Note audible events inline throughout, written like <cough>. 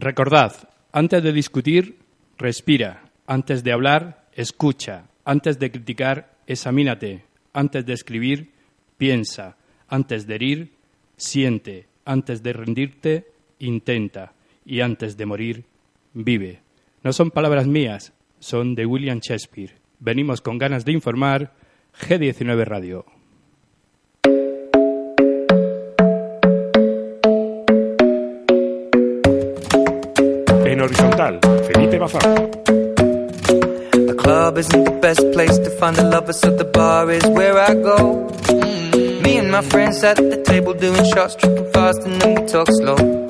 Recordad, antes de discutir, respira. Antes de hablar, escucha. Antes de criticar, examínate. Antes de escribir, piensa. Antes de herir, siente. Antes de rendirte, intenta. Y antes de morir, vive. No son palabras mías, son de William Shakespeare. Venimos con ganas de informar. G19 Radio. Horizontal, Felipe Bazán. The club isn't the best place to find the lovers, so the bar is where I go. Me and my friends at the table doing shots, tripping fast, and then we talk slow.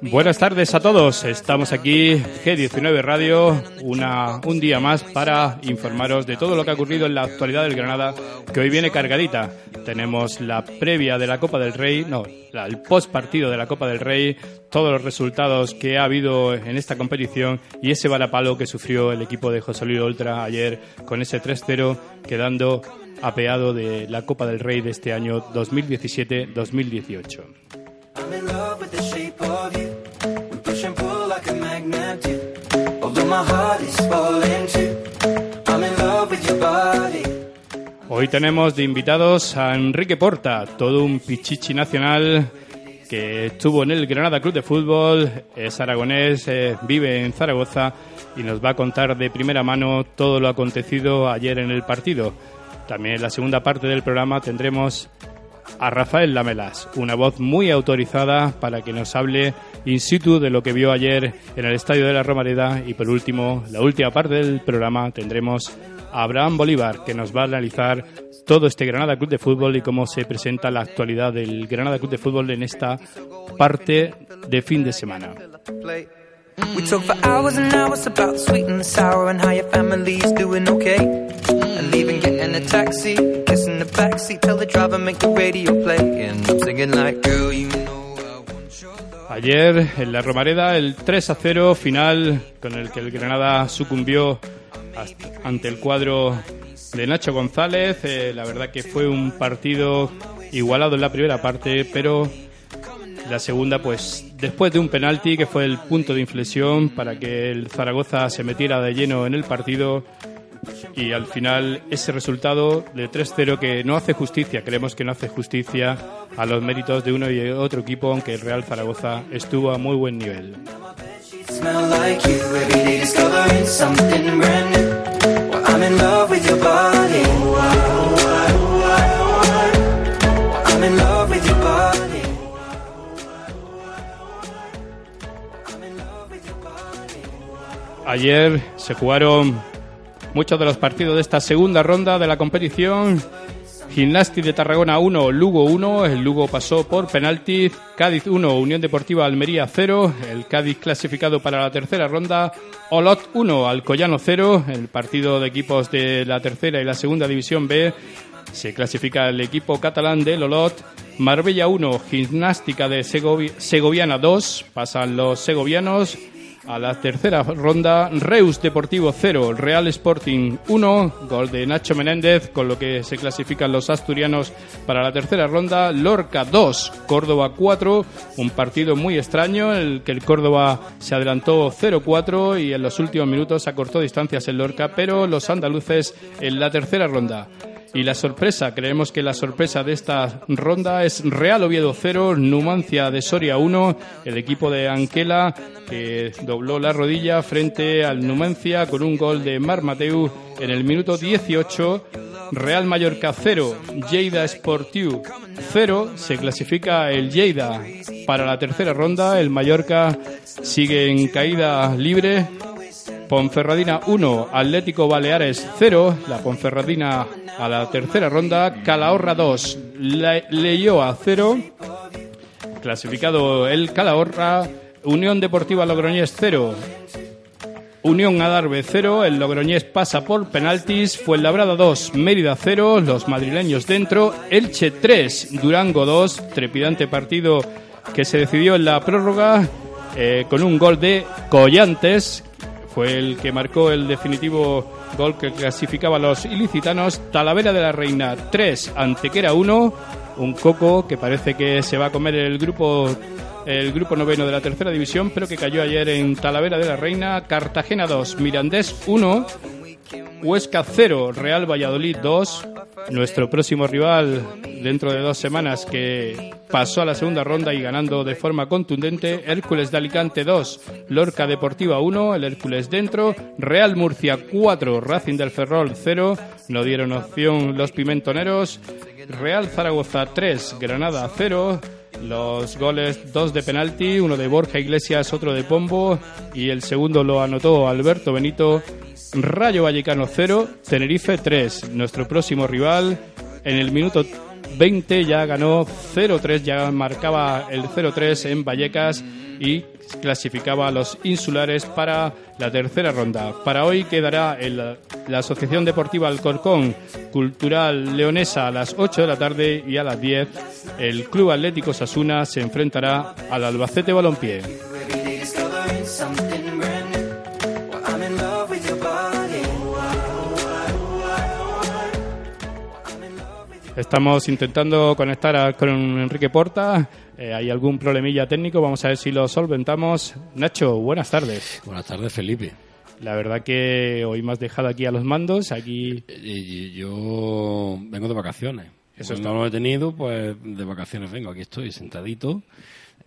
Buenas tardes a todos. Estamos aquí, G19 Radio, una, un día más para informaros de todo lo que ha ocurrido en la actualidad del Granada, que hoy viene cargadita. Tenemos la previa de la Copa del Rey, no, la- el post partido de la Copa del Rey, todos los resultados que ha habido en esta competición y ese varapalo que sufrió el equipo de José Luis Oltra ayer con ese 3-0, quedando apeado de la Copa del Rey de este año 2017-2018. I'm in love with the shape of you. We push and pull like a magnet do. Although my heart is falling too. I'm in love with your body. Hoy tenemos de invitados a Enrique Porta, todo un pichichi nacional que estuvo en el Granada Club de Fútbol, es aragonés, eh, vive en Zaragoza y nos va a contar de primera mano todo lo acontecido ayer en el partido. También en la segunda parte del programa tendremos a Rafael Lamelas, una voz muy autorizada para que nos hable in situ de lo que vio ayer en el Estadio de la Romareda y por último, la última parte del programa tendremos a Abraham Bolívar que nos va a analizar todo este Granada Club de Fútbol y cómo se presenta la actualidad del Granada Club de Fútbol en esta parte de fin de semana. We talk for hours and hours about the sweet and the sour and how your family's doing okay. And leaving, getting a taxi, kissing the backseat, tell the driver make the radio play. And I'm singing like, girl, you know. Ayer en la Romareda el 3 a 0 final con el que el Granada sucumbió ante el cuadro de Nacho González. Eh, la verdad que fue un partido igualado en la primera parte, pero la segunda pues después de un penalti que fue el punto de inflexión para que el Zaragoza se metiera de lleno en el partido y al final ese resultado de 3-0 que no hace justicia, creemos que no hace justicia a los méritos de uno y otro equipo, aunque el Real Zaragoza estuvo a muy buen nivel. Ayer se jugaron muchos de los partidos de esta segunda ronda de la competición. Gimnasti de Tarragona 1, Lugo 1. El Lugo pasó por penaltis. Cádiz 1, Unión Deportiva Almería 0. El Cádiz clasificado para la tercera ronda. Olot 1, Alcoyano 0. El partido de equipos de la tercera y la segunda división B. Se clasifica el equipo catalán del Olot. Marbella 1, Gimnástica de Segovi- Segoviana 2. Pasan los segovianos. A la tercera ronda, Reus Deportivo 0, Real Sporting 1, gol de Nacho Menéndez, con lo que se clasifican los asturianos para la tercera ronda. Lorca 2, Córdoba 4, un partido muy extraño, en el que el Córdoba se adelantó 0-4 y en los últimos minutos acortó distancias en Lorca, pero los andaluces en la tercera ronda. Y la sorpresa, creemos que la sorpresa de esta ronda es Real Oviedo 0, Numancia de Soria 1, el equipo de Anquela que dobló la rodilla frente al Numancia con un gol de Mar Mateu en el minuto 18. Real Mallorca 0, Lleida Sportiu 0, se clasifica el Lleida para la tercera ronda, el Mallorca sigue en caída libre Ponferradina 1, Atlético Baleares 0, la Ponferradina a la tercera ronda, Calahorra 2, Le Leioa 0 Clasificado el Calahorra, Unión Deportiva Logroñés 0, Unión Adarve 0, el Logroñés pasa por penaltis, Fuenlabrada 2, Mérida 0, los madrileños dentro, Elche 3, Durango 2, trepidante partido que se decidió en la prórroga eh, con un gol de Collantes, fue el que marcó el definitivo gol que clasificaba a los ilicitanos, Talavera de la Reina 3, Antequera 1, un coco que parece que se va a comer el grupo el grupo noveno de la tercera división, pero que cayó ayer en Talavera de la Reina, Cartagena 2, Mirandés 1, Huesca 0, Real Valladolid 2. Nuestro próximo rival dentro de dos semanas que pasó a la segunda ronda y ganando de forma contundente, Hércules de Alicante 2, Lorca Deportiva 1, el Hércules dentro, Real Murcia 4, Racing del Ferrol 0, no dieron opción los pimentoneros, Real Zaragoza 3, Granada 0, los goles, dos de penalti, uno de Borja Iglesias, otro de Pombo y el segundo lo anotó Alberto Benito. Rayo Vallecano 0, Tenerife 3. Nuestro próximo rival en el minuto 20 ya ganó 0-3, ya marcaba el 0-3 en Vallecas y clasificaba a los insulares para la tercera ronda. Para hoy quedará la Asociación Deportiva Alcorcón Cultural Leonesa a las 8 de la tarde y a las 10 el Club Atlético Sasuna se enfrentará al Albacete Balompié. Estamos intentando conectar con Enrique Porta. Eh, hay algún problemilla técnico, vamos a ver si lo solventamos. Nacho, buenas tardes. Buenas tardes, Felipe. La verdad que hoy me has dejado aquí a los mandos, aquí... yo vengo de vacaciones. Eso no lo he tenido, pues de vacaciones vengo. Aquí estoy sentadito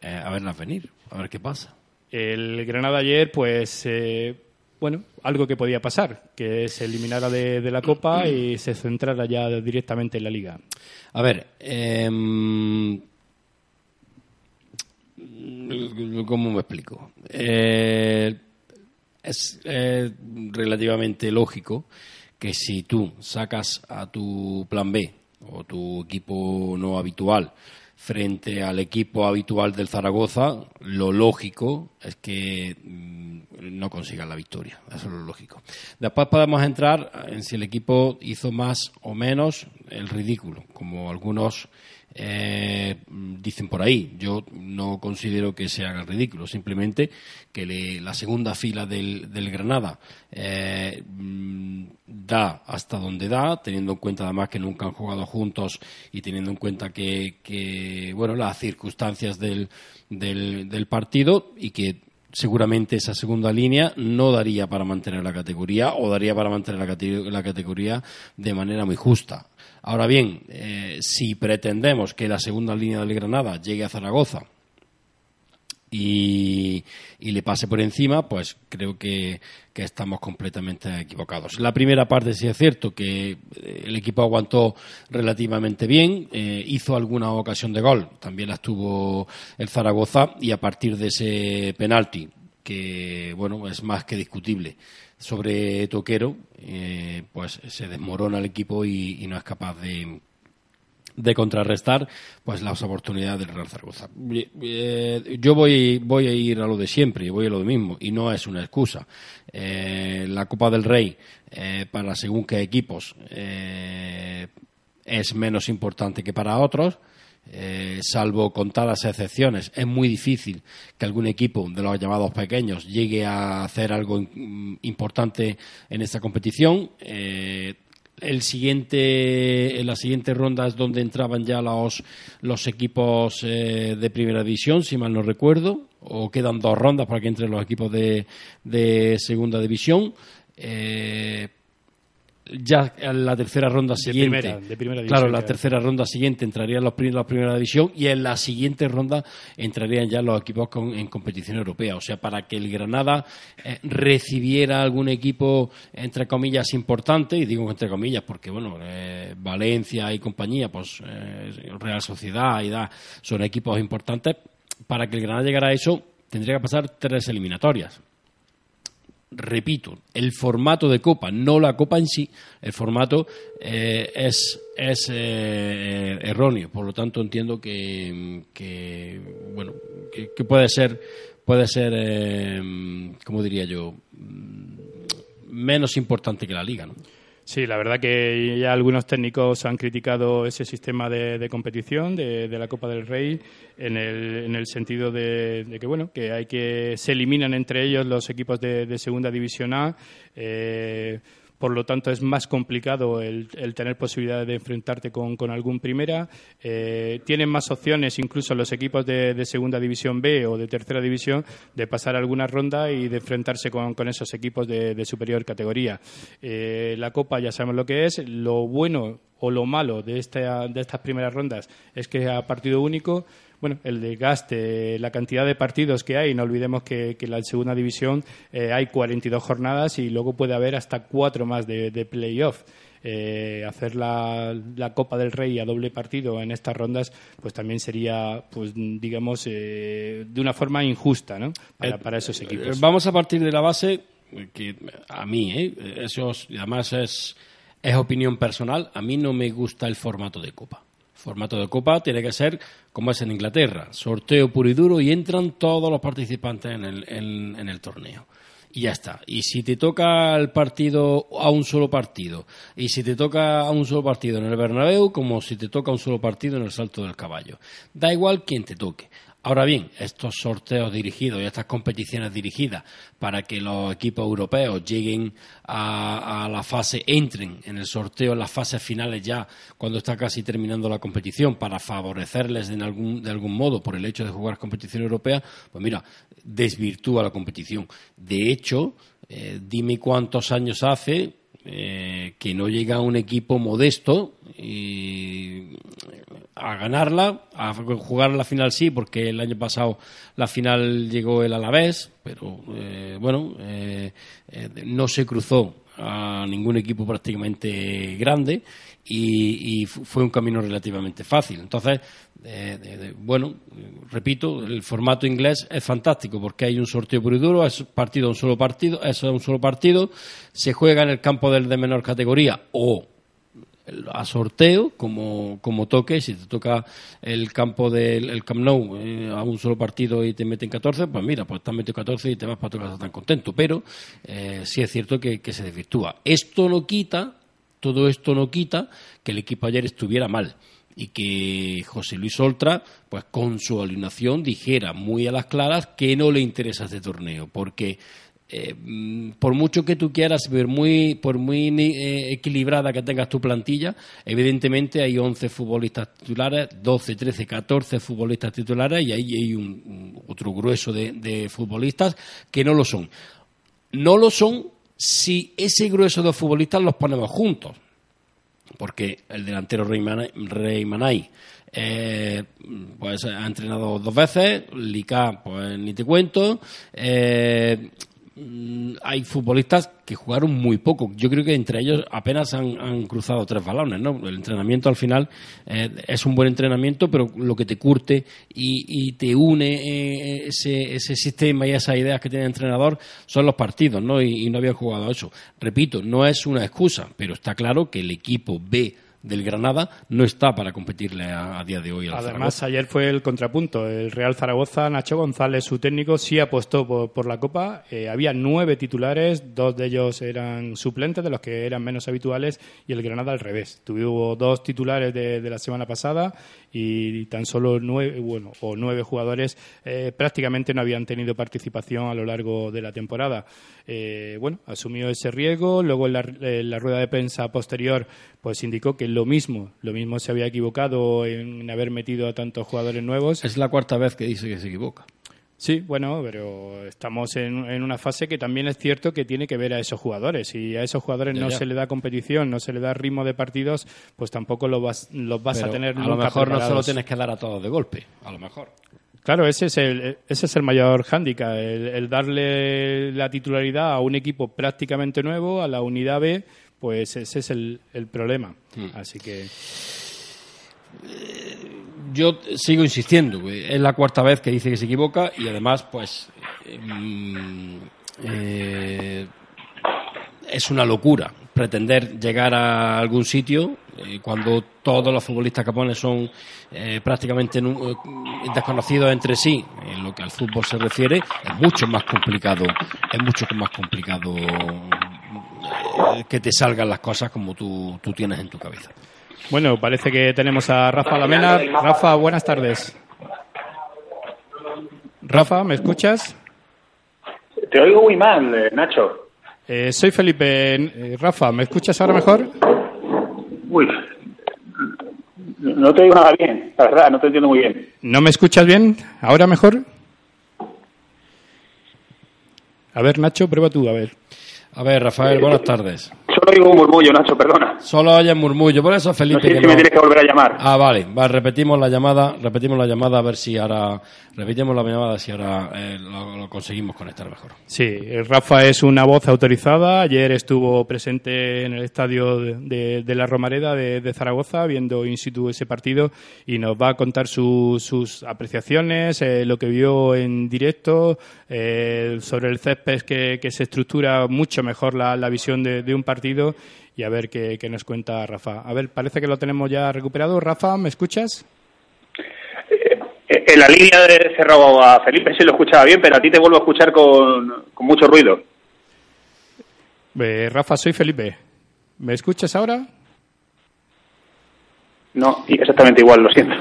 eh, a verlas venir, a ver qué pasa. El Granada ayer, pues... Eh, bueno, algo que podía pasar, que se eliminara de, la Copa y se centrara ya directamente en la Liga. A ver, em, ¿cómo me explico? Eh, es relativamente lógico que si tú sacas a tu plan B o tu equipo no habitual frente al equipo habitual del Zaragoza, lo lógico es que mm, no consigan la victoria. Eso es lo lógico. Después podemos entrar en si el equipo hizo más o menos el ridículo, como algunos eh, dicen por ahí. Yo no considero que se haga ridículo, simplemente que la segunda fila del, Granada eh, mm, da hasta donde da, teniendo en cuenta además que nunca han jugado juntos y teniendo en cuenta que, bueno, las circunstancias del, del partido y que seguramente esa segunda línea no daría para mantener la categoría o daría para mantener la, categoría de manera muy justa. Ahora bien, eh, si pretendemos que la segunda línea del Granada llegue a Zaragoza y, le pase por encima, pues creo que, estamos completamente equivocados. La primera parte sí es cierto que eh, el equipo aguantó relativamente bien, eh, hizo alguna ocasión de gol, también la tuvo el Zaragoza y a partir de ese penalti que bueno es más que discutible sobre Toquero, eh, pues se desmorona el equipo y, no es capaz de, de contrarrestar pues las oportunidades del Real Zaragoza. Eh, yo voy, voy a ir a lo de siempre, y voy a lo mismo, y no es una excusa. Eh, la Copa del Rey, para según qué equipos, es menos importante que para otros eh, salvo contadas excepciones, es muy difícil que algún equipo de los llamados pequeños llegue a hacer algo importante en esta competición. Eh, el siguiente, en la siguiente ronda es donde entraban ya los, los equipos eh, de primera división, si mal no recuerdo, o quedan dos rondas para que entren los equipos de, de segunda división ya en la tercera ronda siguiente. claro, la tercera ronda siguiente entrarían los la primera división y en la siguiente ronda entrarían ya los equipos en competición europea. O sea, para que el Granada eh, recibiera algún equipo, entre comillas, importante, y digo entre comillas porque, bueno, eh, Valencia y compañía, pues eh, Real Sociedad y da, son equipos importantes, para que el Granada llegara a eso tendría que pasar tres eliminatorias repito, el formato de copa, no la copa en sí, el formato eh, es, es eh, erróneo. Por lo tanto, entiendo que, que, que puede ser, puede ser, eh, como diría yo, mm, menos importante que la liga, ¿no? Sí, la verdad que ya algunos técnicos han criticado ese sistema de, de competición de, la Copa del Rey en el, en el sentido de, que bueno que hay que se eliminan entre ellos los equipos de, de segunda división A. eh, por lo tanto, es más complicado el, tener posibilidades de enfrentarte con, algún primera. Eh, tienen más opciones, incluso los equipos de, segunda división B o de tercera división, de pasar alguna ronda y de enfrentarse con, esos equipos de, superior categoría. Eh, la Copa ya sabemos lo que es. Lo bueno o lo malo de, esta, de estas primeras rondas es que a partido único bueno, el desgaste, la cantidad de partidos que hay. No olvidemos que, que en la segunda división eh, hay 42 jornadas y luego puede haber hasta cuatro más de, de playoff. Eh, hacer la, la, Copa del Rey a doble partido en estas rondas, pues también sería, pues digamos, eh, de una forma injusta, ¿no? Para, para esos equipos. Vamos a partir de la base que a mí, ¿eh? eso es, además es, es opinión personal, a mí no me gusta el formato de Copa formato de copa tiene que ser como es en Inglaterra, sorteo puro y duro y entran todos los participantes en el, en, el torneo. Y ya está. Y si te toca el partido a un solo partido, y si te toca a un solo partido en el Bernabéu, como si te toca un solo partido en el Salto del Caballo. Da igual quien te toque. Ahora bien, estos sorteos dirigidos y estas competiciones dirigidas para que los equipos europeos lleguen a, a, la fase, entren en el sorteo en las fases finales ya cuando está casi terminando la competición para favorecerles de algún, de algún modo por el hecho de jugar competición europea, pues mira, desvirtúa la competición. De hecho, eh, dime cuántos años hace eh, que no llega un equipo modesto y a ganarla, a jugar la final sí, porque el año pasado la final llegó el Alavés, pero eh, bueno, eh, eh, no se cruzó a ningún equipo prácticamente grande y, y fue un camino relativamente fácil. Entonces, eh, bueno, repito, el formato inglés es fantástico porque hay un sorteo puro y duro, es partido un solo partido, es un solo partido, se juega en el campo del de menor categoría o a sorteo como, como toque, si te toca el campo del el Camp Nou eh, a un solo partido y te meten 14, pues mira, pues te metido 14 y te vas para tu casa tan contento, pero eh, sí es cierto que, que se desvirtúa. Esto no quita, todo esto no quita que el equipo ayer estuviera mal y que José Luis Oltra, pues con su alineación, dijera muy a las claras que no le interesa este torneo, porque eh, por mucho que tú quieras, por muy, por muy eh, equilibrada que tengas tu plantilla, evidentemente hay 11 futbolistas titulares, 12, 13, 14 futbolistas titulares y ahí hay un, otro grueso de futbolistas que no lo son. No lo son si ese grueso de futbolistas los ponemos juntos porque el delantero Rey Manay, eh, pues ha entrenado dos veces, Lica, pues ni te cuento. Eh, hay futbolistas que jugaron muy poco. Yo creo que entre ellos apenas han, cruzado tres balones. ¿no? El entrenamiento al final eh, es un buen entrenamiento, pero lo que te curte y, te une eh, ese, ese, sistema y esas ideas que tiene el entrenador son los partidos, ¿no? Y, y no habían jugado eso. Repito, no es una excusa, pero está claro que el equipo B del Granada no está para competirle a, a día de hoy. Al Además, Zaragoza. ayer fue el contrapunto. El Real Zaragoza, Nacho González, su técnico, sí apostó por, por la Copa. Eh, había nueve titulares, dos de ellos eran suplentes, de los que eran menos habituales, y el Granada al revés. Tuvo dos titulares de, de la semana pasada y tan solo nueve, bueno, o nueve jugadores eh, prácticamente no habían tenido participación a lo largo de la temporada. Eh, bueno, asumió ese riesgo. Luego en la, rueda de prensa posterior, pues indicó que lo mismo, lo mismo se había equivocado en haber metido a tantos jugadores nuevos. Es la cuarta vez que dice que se equivoca. Sí, bueno, pero estamos en, en, una fase que también es cierto que tiene que ver a esos jugadores. Y a esos jugadores ya, no ya. se le da competición, no se le da ritmo de partidos, pues tampoco lo vas, los vas pero a tener A lo mejor preparados. no solo tienes que dar a todos de golpe, a lo mejor. Claro, ese es el, ese es el mayor hándicap, el, el darle la titularidad a un equipo prácticamente nuevo, a la unidad B, pues ese es el, el problema. Mm. Así que. Yo sigo insistiendo, es la cuarta vez que dice que se equivoca y además, pues. Eh, es una locura pretender llegar a algún sitio eh, cuando todos los futbolistas que son eh, prácticamente eh, desconocidos entre sí, en lo que al fútbol se refiere, es mucho más complicado, es mucho más complicado que te salgan las cosas como tú, tú tienes en tu cabeza. Bueno, parece que tenemos a Rafa Lamena. Rafa, buenas tardes. Rafa, ¿me escuchas? Te oigo muy mal, eh, Nacho. Eh, soy Felipe. Eh, Rafa, ¿me escuchas ahora mejor? Uy, no te oigo nada bien, la verdad, no te entiendo muy bien. ¿No me escuchas bien? ¿Ahora mejor? A ver, Nacho, prueba tú, a ver. A ver, Rafael, buenas tardes. Oigo un murmullo, Nacho, perdona. Solo hay murmullo, por eso Felipe. No sé que si me no- tienes que volver a llamar. Ah, vale, va, repetimos la llamada, repetimos la llamada a ver si ahora, repetimos la llamada si ahora eh, lo, lo conseguimos conectar mejor. Sí, eh, Rafa es una voz autorizada. Ayer estuvo presente en el estadio de, de- de la Romareda de, de Zaragoza, viendo in situ ese partido, y nos va a contar su- sus apreciaciones, eh, lo que vio en directo, eh, sobre el césped que, que se estructura mucho mejor la, la visión de, de un partido, y a ver qué, qué nos cuenta Rafa. A ver, parece que lo tenemos ya recuperado. Rafa, ¿me escuchas? Eh, En la línea de cerrado a Felipe sí lo escuchaba bien, pero a ti te vuelvo a escuchar con, con mucho ruido. Eh, Rafa, soy Felipe. ¿Me escuchas ahora? No, y exactamente igual, lo siento.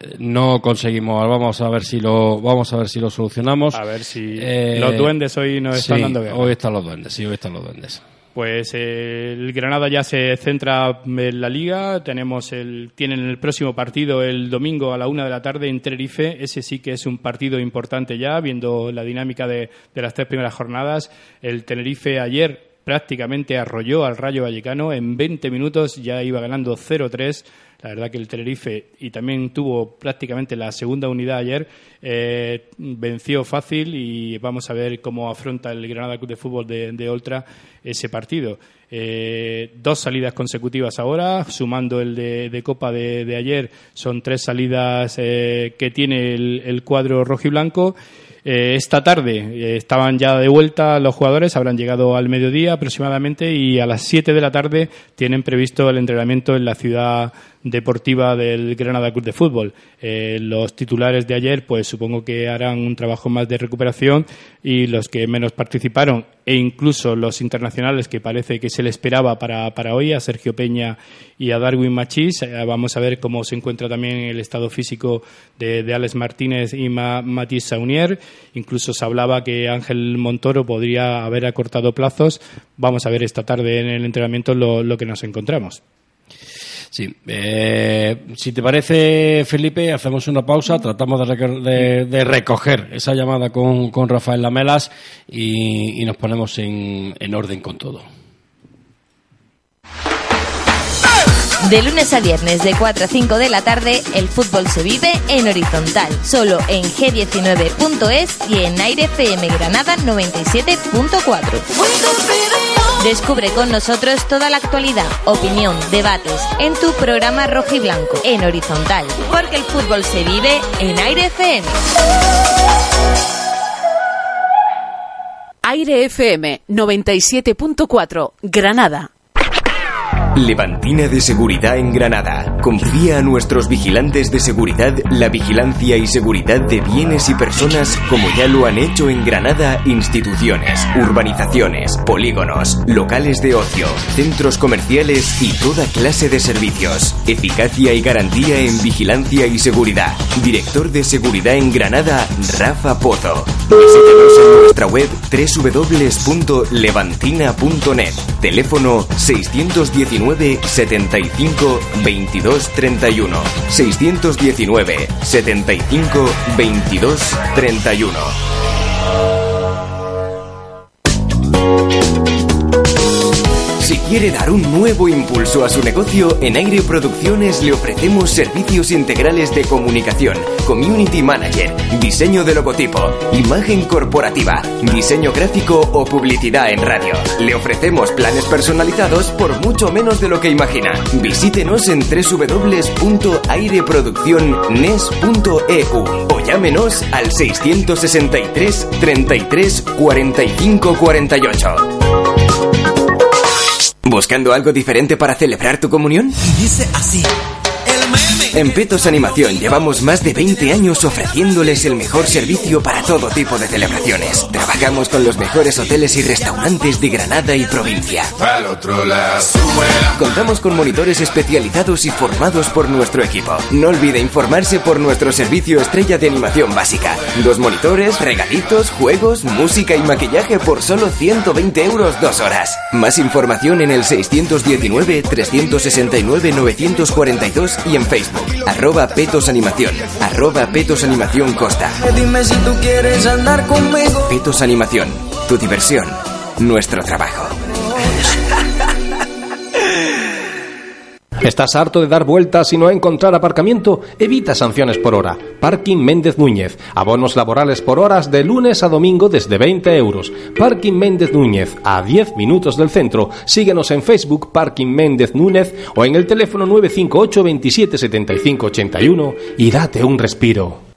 Eh, No conseguimos, vamos a ver si lo, vamos a ver si lo solucionamos. A ver si Eh, los duendes hoy nos están sí, dando guerra. Hoy están los duendes, sí, hoy están los duendes. Pues el Granada ya se centra en la liga. Tenemos el, tienen el próximo partido el domingo a la una de la tarde en Tenerife. Ese sí que es un partido importante ya, viendo la dinámica de, de las tres primeras jornadas. El Tenerife ayer prácticamente arrolló al Rayo Vallecano. En 20 minutos ya iba ganando 0-3. La verdad que el Tenerife, y también tuvo prácticamente la segunda unidad ayer, eh, venció fácil y vamos a ver cómo afronta el Granada Club de Fútbol de, de Oltra ese partido. Eh, dos salidas consecutivas ahora, sumando el de, Copa de, de ayer, son tres salidas eh, que tiene el, el cuadro rojiblanco. Eh, esta tarde estaban ya de vuelta los jugadores, habrán llegado al mediodía aproximadamente y a las 7 de la tarde tienen previsto el entrenamiento en la ciudad deportiva del Granada Club de Fútbol. Eh, los titulares de ayer, pues supongo que harán un trabajo más de recuperación y los que menos participaron e incluso los internacionales que parece que se le esperaba para, para hoy, a Sergio Peña y a Darwin Machís. Eh, vamos a ver cómo se encuentra también el estado físico de, de Alex Martínez y Ma, Matisse Saunier. Incluso se hablaba que Ángel Montoro podría haber acortado plazos. Vamos a ver esta tarde en el entrenamiento lo, lo que nos encontramos. Sí, eh, si te parece, Felipe, hacemos una pausa, tratamos de, de- recoger esa llamada con, con Rafael Lamelas y, nos ponemos en, en orden con todo. De lunes a viernes de 4 a 5 de la tarde, el fútbol se vive en horizontal, solo en g19.es y en Aire FM Granada 97.4. Descubre con nosotros toda la actualidad, opinión, debates en tu programa rojo y blanco en horizontal, porque el fútbol se vive en Aire FM. Aire FM 97.4 Granada. Levantina de Seguridad en Granada. Confía a nuestros vigilantes de seguridad la vigilancia y seguridad de bienes y personas como ya lo han hecho en Granada instituciones, urbanizaciones, polígonos, locales de ocio, centros comerciales y toda clase de servicios. Eficacia y garantía en vigilancia y seguridad. Director de Seguridad en Granada, Rafa Pozo. Visítenos en nuestra web www.levantina.net. Teléfono 619 75 22 31. 619 75 22 31. Quiere dar un nuevo impulso a su negocio, en Aire Producciones le ofrecemos servicios integrales de comunicación, community manager, diseño de logotipo, imagen corporativa, diseño gráfico o publicidad en radio. Le ofrecemos planes personalizados por mucho menos de lo que imagina. Visítenos en www.aireproduccionnes.eu o llámenos al 663 33 45 48. ¿Buscando algo diferente para celebrar tu comunión? Dice así. En Petos Animación llevamos más de 20 años ofreciéndoles el mejor servicio para todo tipo de celebraciones. Trabajamos con los mejores hoteles y restaurantes de Granada y provincia. Contamos con monitores especializados y formados por nuestro equipo. No olvide informarse por nuestro servicio estrella de animación básica. Dos monitores, regalitos, juegos, música y maquillaje por solo 120 euros dos horas. Más información en el 619-369-942 y en Facebook. Arroba Petos Animación. Arroba Petos Animación Costa. Dime si tú quieres andar conmigo. Petos Animación. Tu diversión. Nuestro trabajo. <laughs> ¿Estás harto de dar vueltas y no encontrar aparcamiento? Evita sanciones por hora. Parking Méndez Núñez. Abonos laborales por horas de lunes a domingo desde 20 euros. Parking Méndez Núñez, a 10 minutos del centro. Síguenos en Facebook Parking Méndez Núñez o en el teléfono 958 27 75 81 y date un respiro.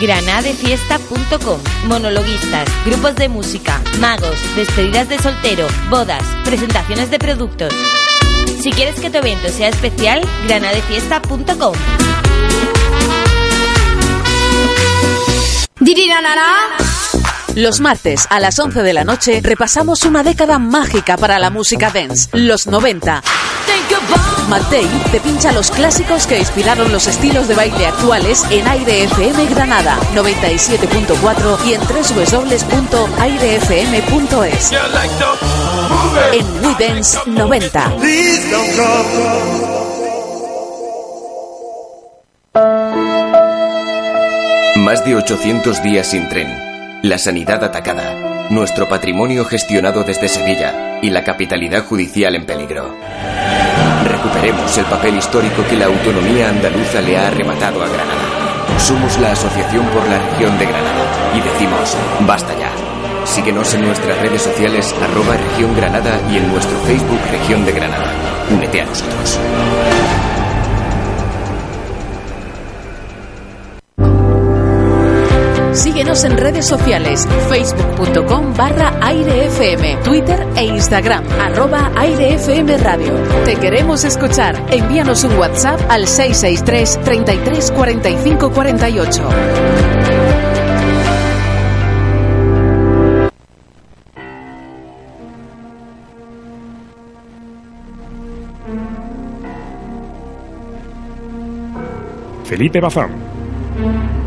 Granadefiesta.com Monologuistas, grupos de música, magos, despedidas de soltero, bodas, presentaciones de productos. Si quieres que tu evento sea especial, granadefiesta.com. Los martes a las 11 de la noche repasamos una década mágica para la música dance, los 90. Matei te pincha los clásicos que inspiraron los estilos de baile actuales en Aire FM Granada 97.4 y en www.airefm.es. En We Dance 90. Más de 800 días sin tren. La sanidad atacada. Nuestro patrimonio gestionado desde Sevilla y la capitalidad judicial en peligro. Recuperemos el papel histórico que la autonomía andaluza le ha arrebatado a Granada. Somos la Asociación por la Región de Granada y decimos, basta ya. Síguenos en nuestras redes sociales arroba región Granada y en nuestro Facebook Región de Granada. Únete a nosotros. En redes sociales, facebook.com barra airefm, Twitter e Instagram, arroba airefm radio. Te queremos escuchar. Envíanos un WhatsApp al 663 33 45 48. Felipe Bazán.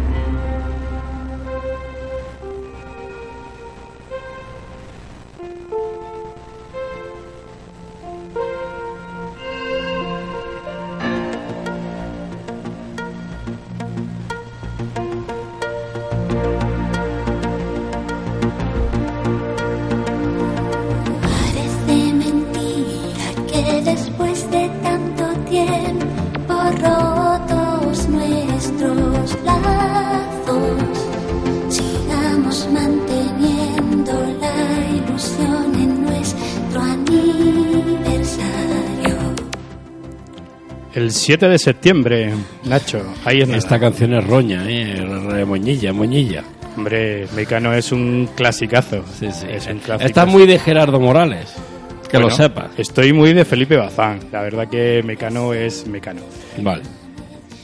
7 de septiembre, Nacho, ahí es Esta canción es roña, ¿eh? Re- Moñilla, moñilla. Hombre, Mecano es un clasicazo. Es un clasicazo. Está muy de Gerardo Morales, que Bueno, lo sepas. Estoy muy de Felipe Bazán. La verdad que Mecano es Mecano. Vale.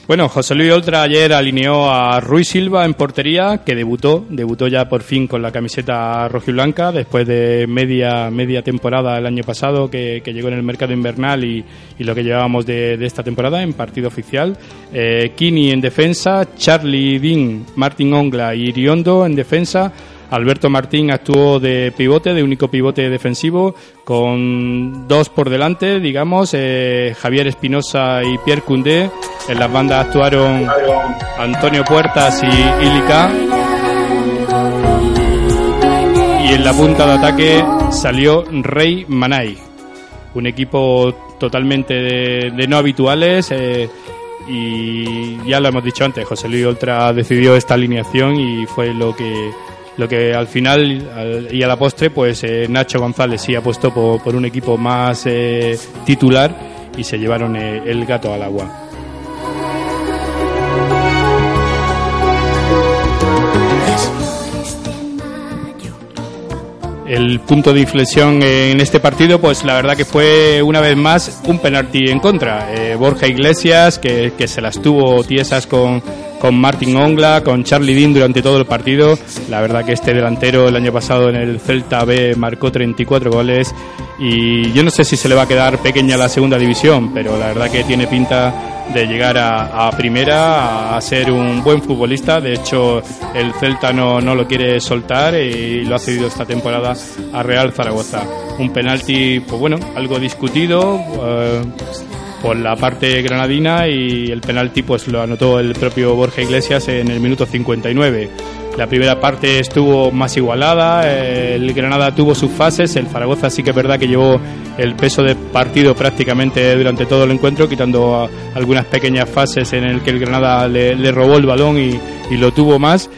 Bueno, José Luis Oltra ayer alineó a Ruiz Silva en portería, que debutó, debutó ya por fin con la camiseta rojiblanca después de media media temporada el año pasado que, que llegó en el mercado invernal y, y lo que llevábamos de, de esta temporada en partido oficial. Eh, Kini en defensa, Charlie Dean, Martín Ongla y Iriondo en defensa. Alberto Martín actuó de pivote, de único pivote defensivo, con dos por delante, digamos, eh, Javier Espinosa y Pierre Cundé. En las bandas actuaron Antonio Puertas y Ilica. Y en la punta de ataque salió Rey Manay. Un equipo totalmente de, no habituales. eh, y ya lo hemos dicho antes, José Luis Oltra decidió esta alineación y fue lo que lo que al final al- y a la postre pues eh, Nacho González sí apostó por, por un equipo más eh, titular y se llevaron eh, el gato al agua. el punto de inflexión en este partido, pues la verdad que fue una vez más un penalti en contra. Borja Iglesias, que se las tuvo tiesas con, con Martin Ongla, con Charlie Dean durante todo el partido. La verdad que este delantero el año pasado en el Celta B marcó 34 goles y yo no sé si se le va a quedar pequeña la segunda división, pero la verdad que tiene pinta de llegar a, primera, a, ser un buen futbolista. De hecho, el Celta no, no lo quiere soltar y lo ha cedido esta temporada a Real Zaragoza. Un penalti, pues bueno, algo discutido. Eh, por la parte granadina y el penalti pues lo anotó el propio Borja Iglesias en el minuto 59. La primera parte estuvo más igualada, el Granada tuvo sus fases, el Zaragoza sí que es verdad que llevó el peso de partido prácticamente durante todo el encuentro, quitando algunas pequeñas fases en el que el Granada le, robó el balón y, lo tuvo más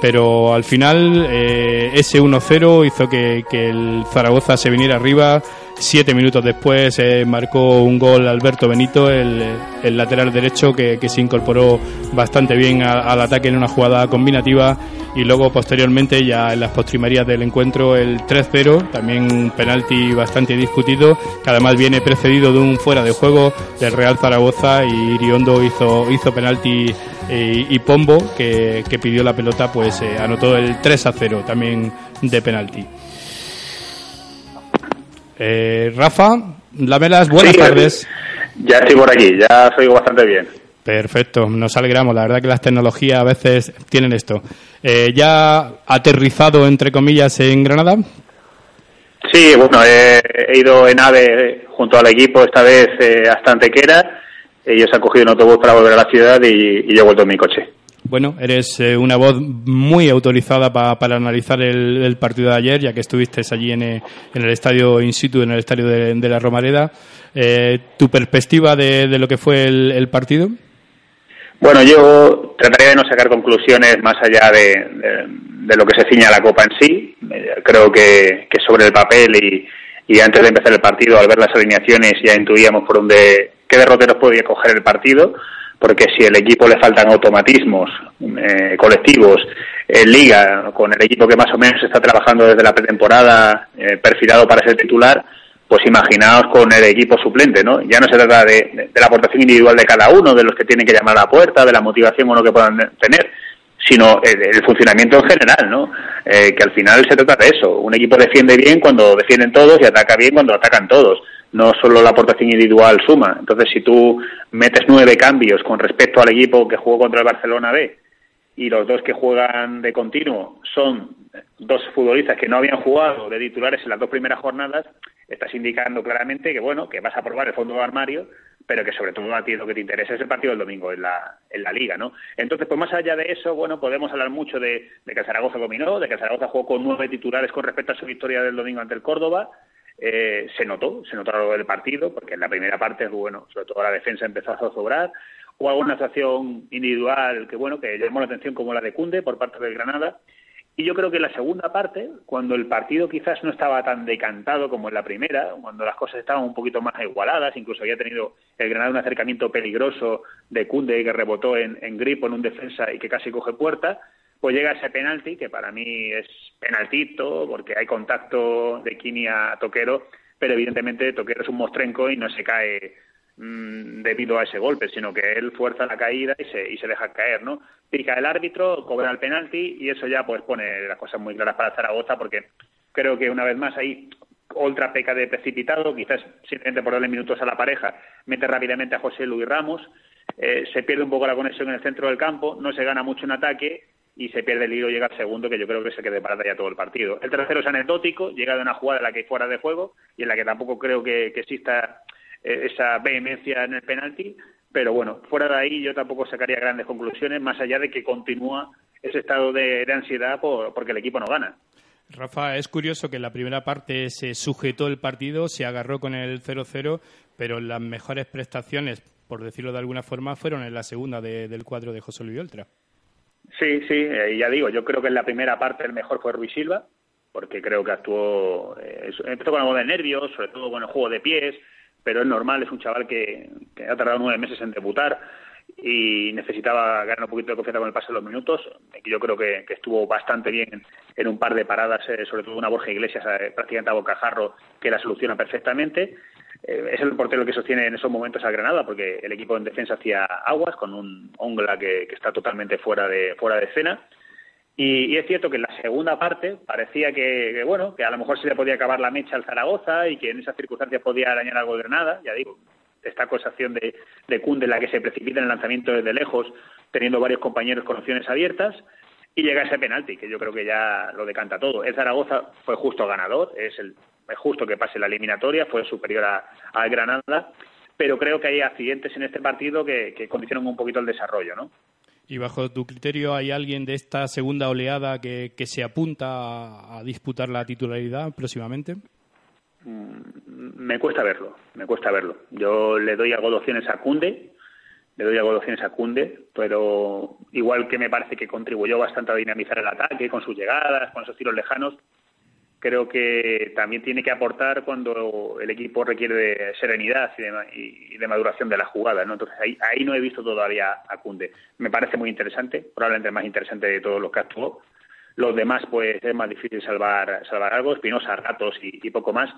pero al final eh, ese 1-0 hizo que, que, el Zaragoza se viniera arriba Siete minutos después eh, marcó un gol Alberto Benito, el, lateral derecho, que, se incorporó bastante bien al ataque en una jugada combinativa. Y luego, posteriormente, ya en las postrimerías del encuentro, el 3-0, también un penalti bastante discutido, que además viene precedido de un fuera de juego del Real Zaragoza. Y Iriondo hizo, hizo penalti eh, y Pombo, que, pidió la pelota, pues eh, anotó el 3-0 también de penalti. Eh, Rafa, Lamelas, buenas tardes. Ya estoy por aquí, ya soy bastante bien. Perfecto, nos alegramos. La verdad que las tecnologías a veces tienen esto. Eh, ¿Ya aterrizado, entre comillas, en Granada? Sí, bueno, he, ido en AVE junto al equipo, esta vez eh, hasta Antequera. Ellos han cogido un autobús para volver a la ciudad y yo he vuelto en mi coche. Bueno, eres eh, una voz muy autorizada para analizar el, partido de ayer, ya que estuviste allí en, eh, el estadio in situ, en el estadio de, la Romareda. Eh, ¿Tu perspectiva de, lo que fue el, partido? Bueno, yo trataría de no sacar conclusiones más allá de, lo que se ciña la Copa en sí. Creo que, sobre el papel y, y, antes de empezar el partido, al ver las alineaciones, ya intuíamos por dónde, qué derroteros podía coger el partido porque si el equipo le faltan automatismos eh, colectivos en liga, con el equipo que más o menos está trabajando desde la pretemporada, eh, perfilado para ser titular, pues imaginaos con el equipo suplente, ¿no? Ya no se trata de, la aportación individual de cada uno, de los que tienen que llamar a la puerta, de la motivación o no que puedan tener, sino el, funcionamiento en general, ¿no? Eh, que al final se trata de eso. Un equipo defiende bien cuando defienden todos y ataca bien cuando atacan todos no solo la aportación individual suma. Entonces, si tú metes nueve cambios con respecto al equipo que jugó contra el Barcelona B y los dos que juegan de continuo son dos futbolistas que no habían jugado de titulares en las dos primeras jornadas, estás indicando claramente que bueno, que vas a probar el fondo de armario, pero que sobre todo a ti lo que te interesa es el partido del domingo en la, en la liga, ¿no? Entonces, pues más allá de eso, bueno, podemos hablar mucho de, que el Zaragoza dominó, de que el Zaragoza jugó con nueve titulares con respecto a su victoria del domingo ante el Córdoba, eh, se notó, se notó lo del partido, porque en la primera parte, bueno, sobre todo la defensa empezó a zozobrar, o alguna actuación individual que, bueno, que llamó la atención como la de Cunde por parte del Granada, y yo creo que en la segunda parte, cuando el partido quizás no estaba tan decantado como en la primera, cuando las cosas estaban un poquito más igualadas, incluso había tenido el Granada un acercamiento peligroso de Cunde que rebotó en, en Gripo en un defensa y que casi coge puerta, pues llega ese penalti, que para mí es penaltito, porque hay contacto de Kini a Toquero, pero evidentemente Toquero es un mostrenco y no se cae mm, debido a ese golpe, sino que él fuerza la caída y se, y se deja caer, ¿no? Pica el árbitro, cobra el penalti y eso ya pues pone las cosas muy claras para Zaragoza, porque creo que una vez más ahí otra peca de precipitado, quizás simplemente por darle minutos a la pareja, mete rápidamente a José Luis Ramos, eh, se pierde un poco la conexión en el centro del campo, no se gana mucho en ataque y se pierde el hilo, llega al segundo, que yo creo que se quede parada ya todo el partido. El tercero es anecdótico, llega de una jugada en la que hay fuera de juego y en la que tampoco creo que, exista eh, esa vehemencia en el penalti, pero bueno, fuera de ahí yo tampoco sacaría grandes conclusiones, más allá de que continúa ese estado de, ansiedad por, porque el equipo no gana. Rafa, es curioso que en la primera parte se sujetó el partido, se agarró con el 0-0, pero las mejores prestaciones, por decirlo de alguna forma, fueron en la segunda del cuadro de José Luis Oltra. Sí, sí, eh, ya digo, yo creo que en la primera parte el mejor fue Ruiz Silva, porque creo que actuó, eh, empezó con algo de nervios, sobre todo con el juego de pies, pero es normal, es un chaval que, ha tardado nueve meses en debutar y necesitaba ganar un poquito de confianza con el pase de los minutos. Yo creo que, estuvo bastante bien en un par de paradas, eh, sobre todo una Borja Iglesias eh, prácticamente a bocajarro que la soluciona perfectamente. Eh, es el portero que sostiene en esos momentos a Granada porque el equipo en defensa hacía aguas con un Ongla que, está totalmente fuera de, fuera de escena. Y, es cierto que en la segunda parte parecía que, bueno, que a lo mejor se le podía acabar la mecha al Zaragoza y que en esas circunstancias podía arañar algo de Granada. Ya digo, esta acusación de, de la que se precipita en el lanzamiento desde lejos, teniendo varios compañeros con opciones abiertas, y llega ese penalti, que yo creo que ya lo decanta todo. El Zaragoza fue justo ganador, es, el, es justo que pase la eliminatoria, fue superior a, Granada, pero creo que hay accidentes en este partido que, que condicionan un poquito el desarrollo, ¿no? Y bajo tu criterio, ¿hay alguien de esta segunda oleada que, que se apunta a disputar la titularidad próximamente? Mm, me cuesta verlo, me cuesta verlo. Yo le doy algo de opciones a Cunde, le doy algo de opciones a Cunde, pero igual que me parece que contribuyó bastante a dinamizar el ataque con sus llegadas, con esos tiros lejanos, creo que también tiene que aportar cuando el equipo requiere de serenidad y de, maduración de la jugada. ¿no? Entonces ahí, ahí no he visto todavía a Cunde. Me parece muy interesante, probablemente el más interesante de todos los que actuó. Los demás, pues es más difícil salvar, salvar algo, Espinosa, Ratos y, poco más.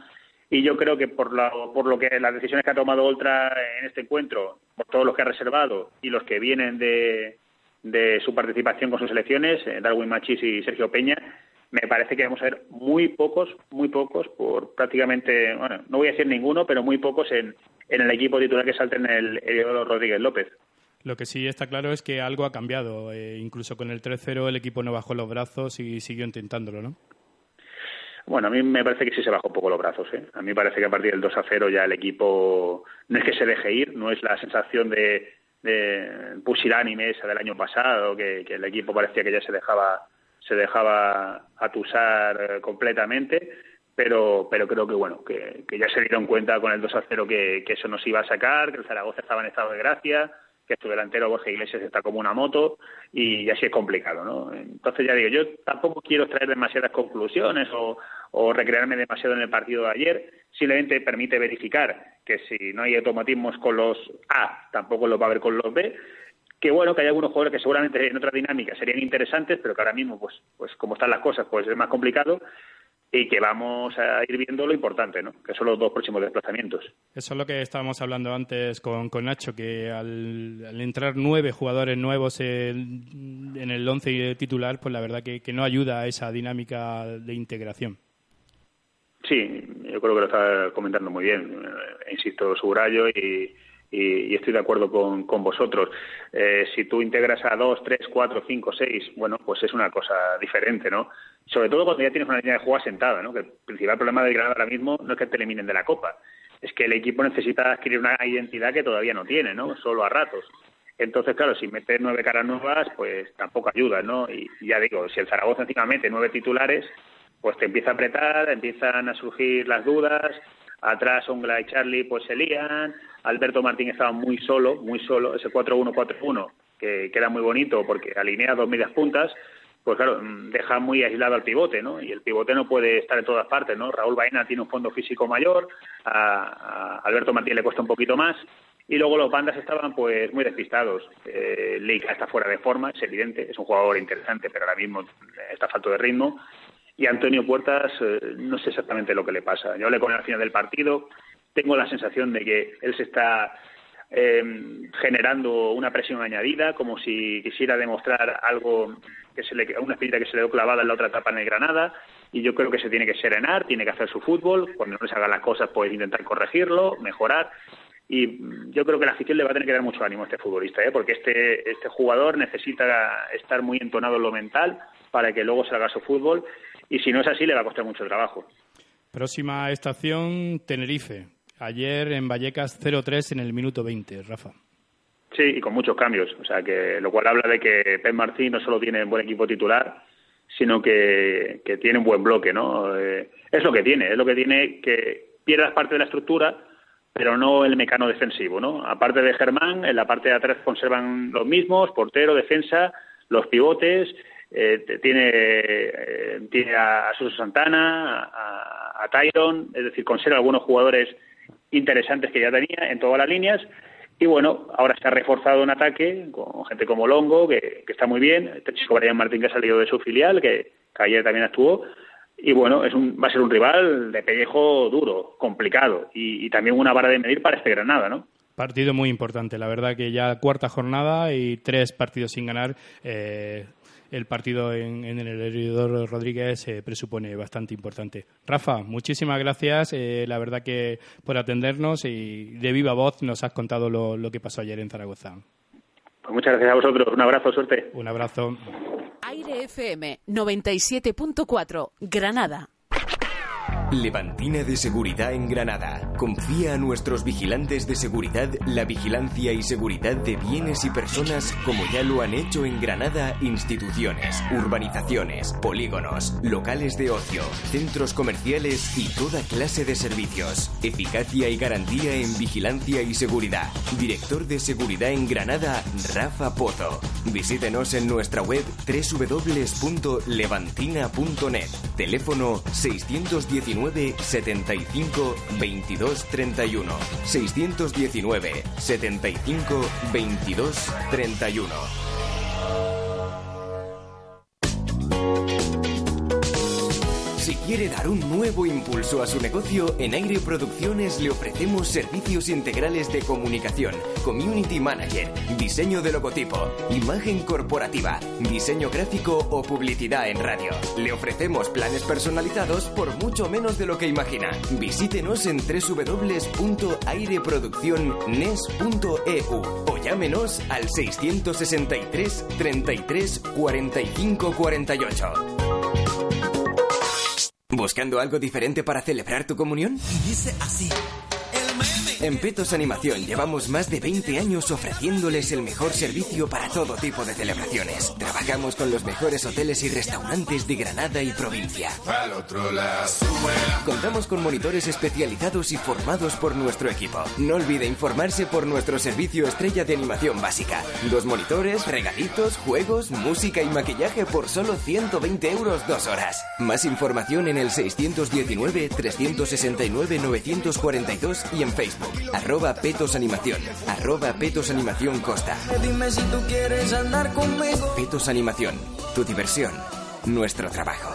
Y yo creo que por, por lo que las decisiones que ha tomado Oltra en este encuentro, por todos los que ha reservado y los que vienen de, de su participación con sus elecciones, eh, Darwin Machis y Sergio Peña, me parece que vamos a ver muy pocos, muy pocos, por prácticamente, bueno, no voy a decir ninguno, pero muy pocos en, en el equipo titular que salte en el Eduardo Rodríguez López. Lo que sí está claro es que algo ha cambiado. Eh, incluso con el 3-0 el equipo no bajó los brazos y siguió intentándolo, ¿no? Bueno, a mí me parece que sí se bajó un poco los brazos. ¿eh? A mí me parece que a partir del 2 0 ya el equipo no es que se deje ir, no es la sensación de, de pusilánime esa del año pasado, que, el equipo parecía que ya se dejaba se dejaba atusar eh, completamente, pero, pero creo que bueno, que, ya se dieron cuenta con el 2 0 que, que eso nos iba a sacar, que el Zaragoza estaba en estado de gracia, que tu delantero Borja Iglesias está como una moto y así es complicado, ¿no? Entonces ya digo, yo tampoco quiero traer demasiadas conclusiones o, o recrearme demasiado en el partido de ayer, simplemente permite verificar que si no hay automatismos con los A, tampoco lo va a haber con los B, que bueno, que hay algunos jugadores que seguramente en otra dinámica serían interesantes, pero que ahora mismo, pues, pues como están las cosas, pues es más complicado y que vamos a ir viendo lo importante, ¿no? que son los dos próximos desplazamientos. Eso es lo que estábamos hablando antes con, con Nacho, que al, entrar nueve jugadores nuevos en, el once titular, pues la verdad que, no ayuda a esa dinámica de integración. Sí, yo creo que lo está comentando muy bien. Eh, insisto, Subrayo y, y, estoy de acuerdo con, con vosotros. Eh, si tú integras a dos, tres, cuatro, cinco, seis, bueno, pues es una cosa diferente, ¿no? Sobre todo cuando ya tienes una línea de juego asentada, ¿no? Que el principal problema del Granada ahora mismo no es que te eliminen de la Copa, es que el equipo necesita adquirir una identidad que todavía no tiene, ¿no? Solo a ratos. Entonces, claro, si metes nueve caras nuevas, pues tampoco ayuda, ¿no? Y ya digo, si el Zaragoza encima mete nueve titulares, pues te empieza a apretar, empiezan a surgir las dudas, atrás Ongla y Charlie pues se lían, Alberto Martín estaba muy solo, muy solo, ese 4-1-4-1 que queda muy bonito porque alinea dos medias puntas, pues claro, mm, deja muy aislado al pivote, ¿no? Y el pivote no puede estar en todas partes, ¿no? Raúl Baena tiene un fondo físico mayor, a, Alberto Martín le cuesta un poquito más, y luego los bandas estaban pues muy despistados. Eh, Leica está fuera de forma, es evidente, es un jugador interesante, pero ahora mismo está falto de ritmo. Y Antonio Puertas, eh, no sé exactamente lo que le pasa. Yo le con al final del partido, tengo la sensación de que él se está eh, generando una presión añadida, como si quisiera demostrar algo que se le, una espinita que se le dio clavada en la otra etapa en el Granada. Y yo creo que se tiene que serenar, tiene que hacer su fútbol. Cuando no se hagan las cosas, pues intentar corregirlo, mejorar. Y yo creo que la afición le va a tener que dar mucho ánimo a este futbolista, ¿eh? porque este, este jugador necesita estar muy entonado en lo mental para que luego salga su fútbol y si no es así le va a costar mucho trabajo. Próxima estación, Tenerife. Ayer en Vallecas 0-3 en el minuto 20, Rafa. Sí, y con muchos cambios, o sea que lo cual habla de que Pep Martín no solo tiene un buen equipo titular, sino que, tiene un buen bloque, ¿no? Eh, es lo que tiene, es lo que tiene que pierdas parte de la estructura, pero no el mecano defensivo, ¿no? Aparte de Germán, en la parte de atrás conservan los mismos, portero, defensa, los pivotes, eh, tiene, eh, tiene a, Suso Santana, a, Tyron, es decir, conserva algunos jugadores interesantes que ya tenía en todas las líneas Y bueno, ahora se ha reforzado en ataque con gente como Longo, que, está muy bien, este chico Martín que ha salido de su filial, que, ayer también actuó. Y bueno, es un, va a ser un rival de pellejo duro, complicado y, también una vara de medir para este Granada, ¿no? Partido muy importante, la verdad que ya cuarta jornada y tres partidos sin ganar. Eh, el partido en, el heredor Rodríguez se presupone bastante importante. Rafa, muchísimas gracias, eh, la verdad que por atendernos y de viva voz nos has contado lo, lo que pasó ayer en Zaragoza. Pues muchas gracias a vosotros, un abrazo, suerte. Un abrazo. Aire FM 97.4, Granada. Levantina de Seguridad en Granada. Confía a nuestros vigilantes de seguridad la vigilancia y seguridad de bienes y personas como ya lo han hecho en Granada instituciones, urbanizaciones, polígonos, locales de ocio, centros comerciales y toda clase de servicios. Eficacia y garantía en vigilancia y seguridad. Director de Seguridad en Granada, Rafa Pozo. Visítenos en nuestra web www.levantina.net. Teléfono 619 75 22 31. 619 75 22 31. Quiere dar un nuevo impulso a su negocio, en Aire Producciones le ofrecemos servicios integrales de comunicación, community manager, diseño de logotipo, imagen corporativa, diseño gráfico o publicidad en radio. Le ofrecemos planes personalizados por mucho menos de lo que imagina. Visítenos en www.aireproduccionnes.eu o llámenos al 663 33 45 48. ¿Buscando algo diferente para celebrar tu comunión? Y dice así. En Petos Animación llevamos más de 20 años ofreciéndoles el mejor servicio para todo tipo de celebraciones. Trabajamos con los mejores hoteles y restaurantes de Granada y provincia. Contamos con monitores especializados y formados por nuestro equipo. No olvide informarse por nuestro servicio estrella de animación básica. Dos monitores, regalitos, juegos, música y maquillaje por solo 120 euros dos horas. Más información en el 619 369 942 y en Facebook arroba Petos Animación, arroba Petos Animación Costa. Dime si tú quieres andar conmigo. Petos Animación, tu diversión, nuestro trabajo.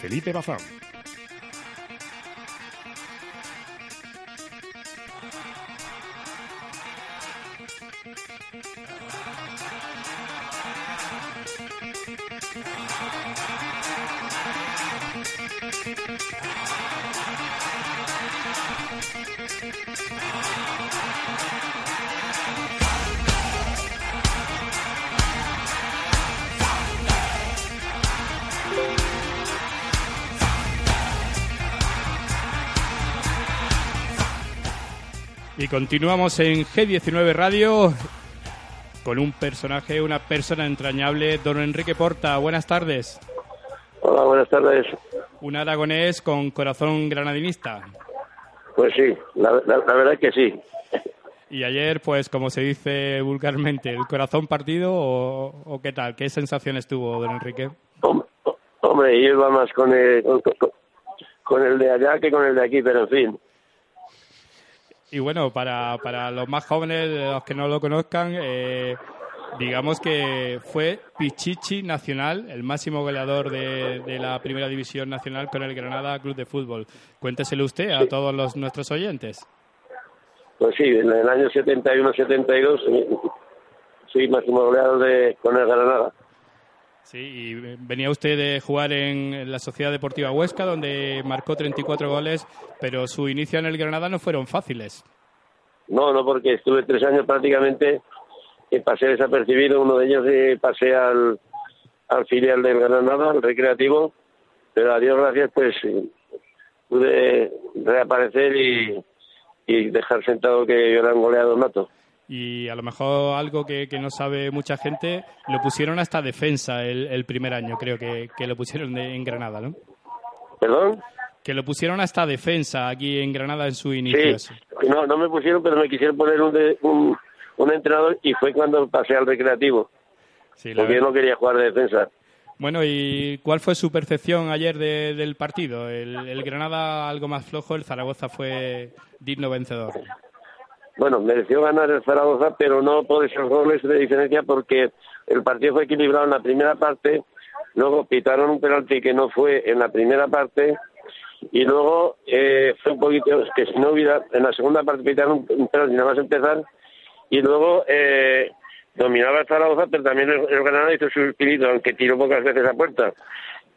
Felipe Bazán. Y continuamos en G19 Radio con un personaje, una persona entrañable, don Enrique Porta. Buenas tardes. Hola, buenas tardes. Un aragonés con corazón granadinista. Pues sí, la, verdad es que sí. Y ayer, pues, como se dice vulgarmente, ¿el corazón partido o, qué tal? ¿Qué sensaciones tuvo, don Enrique? Hombre, yo iba más con el, con el de allá que con el de aquí, pero en fin. Y bueno, para, para los más jóvenes, los que no lo conozcan, eh, digamos que fue Pichichi Nacional, el máximo goleador de, de, la Primera División Nacional con el Granada Club de Fútbol. Cuénteselo usted a todos los, nuestros oyentes. Pues sí, en el año 71-72 sí, máximo goleador de, con el Granada. Sí, y venía usted de jugar en la Sociedad Deportiva Huesca, donde marcó 34 goles, pero su inicio en el Granada no fueron fáciles. No, no, porque estuve tres años prácticamente y pasé desapercibido. Uno de ellos y pasé al, al filial del Granada, al recreativo, pero a Dios gracias, pues pude reaparecer y, y dejar sentado que yo era un goleador nato y a lo mejor algo que, no sabe mucha gente, lo pusieron hasta defensa el, primer año, creo que, lo pusieron en Granada, ¿no? ¿Perdón? Que lo pusieron hasta defensa aquí en Granada en su inicio. Sí, no, no me pusieron, pero me quisieron poner un, un entrenador y fue cuando pasé al recreativo. Sí, porque yo no quería jugar de defensa. Bueno, ¿y cuál fue su percepción ayer de- del partido? El, el Granada algo más flojo, el Zaragoza fue digno vencedor. Bueno, mereció ganar el Zaragoza, pero no por esos goles de diferencia porque el partido fue equilibrado en la primera parte, luego pitaron un penalti que no fue en la primera parte y luego eh, fue un poquito que si no hubiera en la segunda parte pitaron un, un penalti nada más empezar y luego eh, dominaba el Zaragoza, pero también el, el Granada hizo su espíritu, aunque tiró pocas veces a puerta.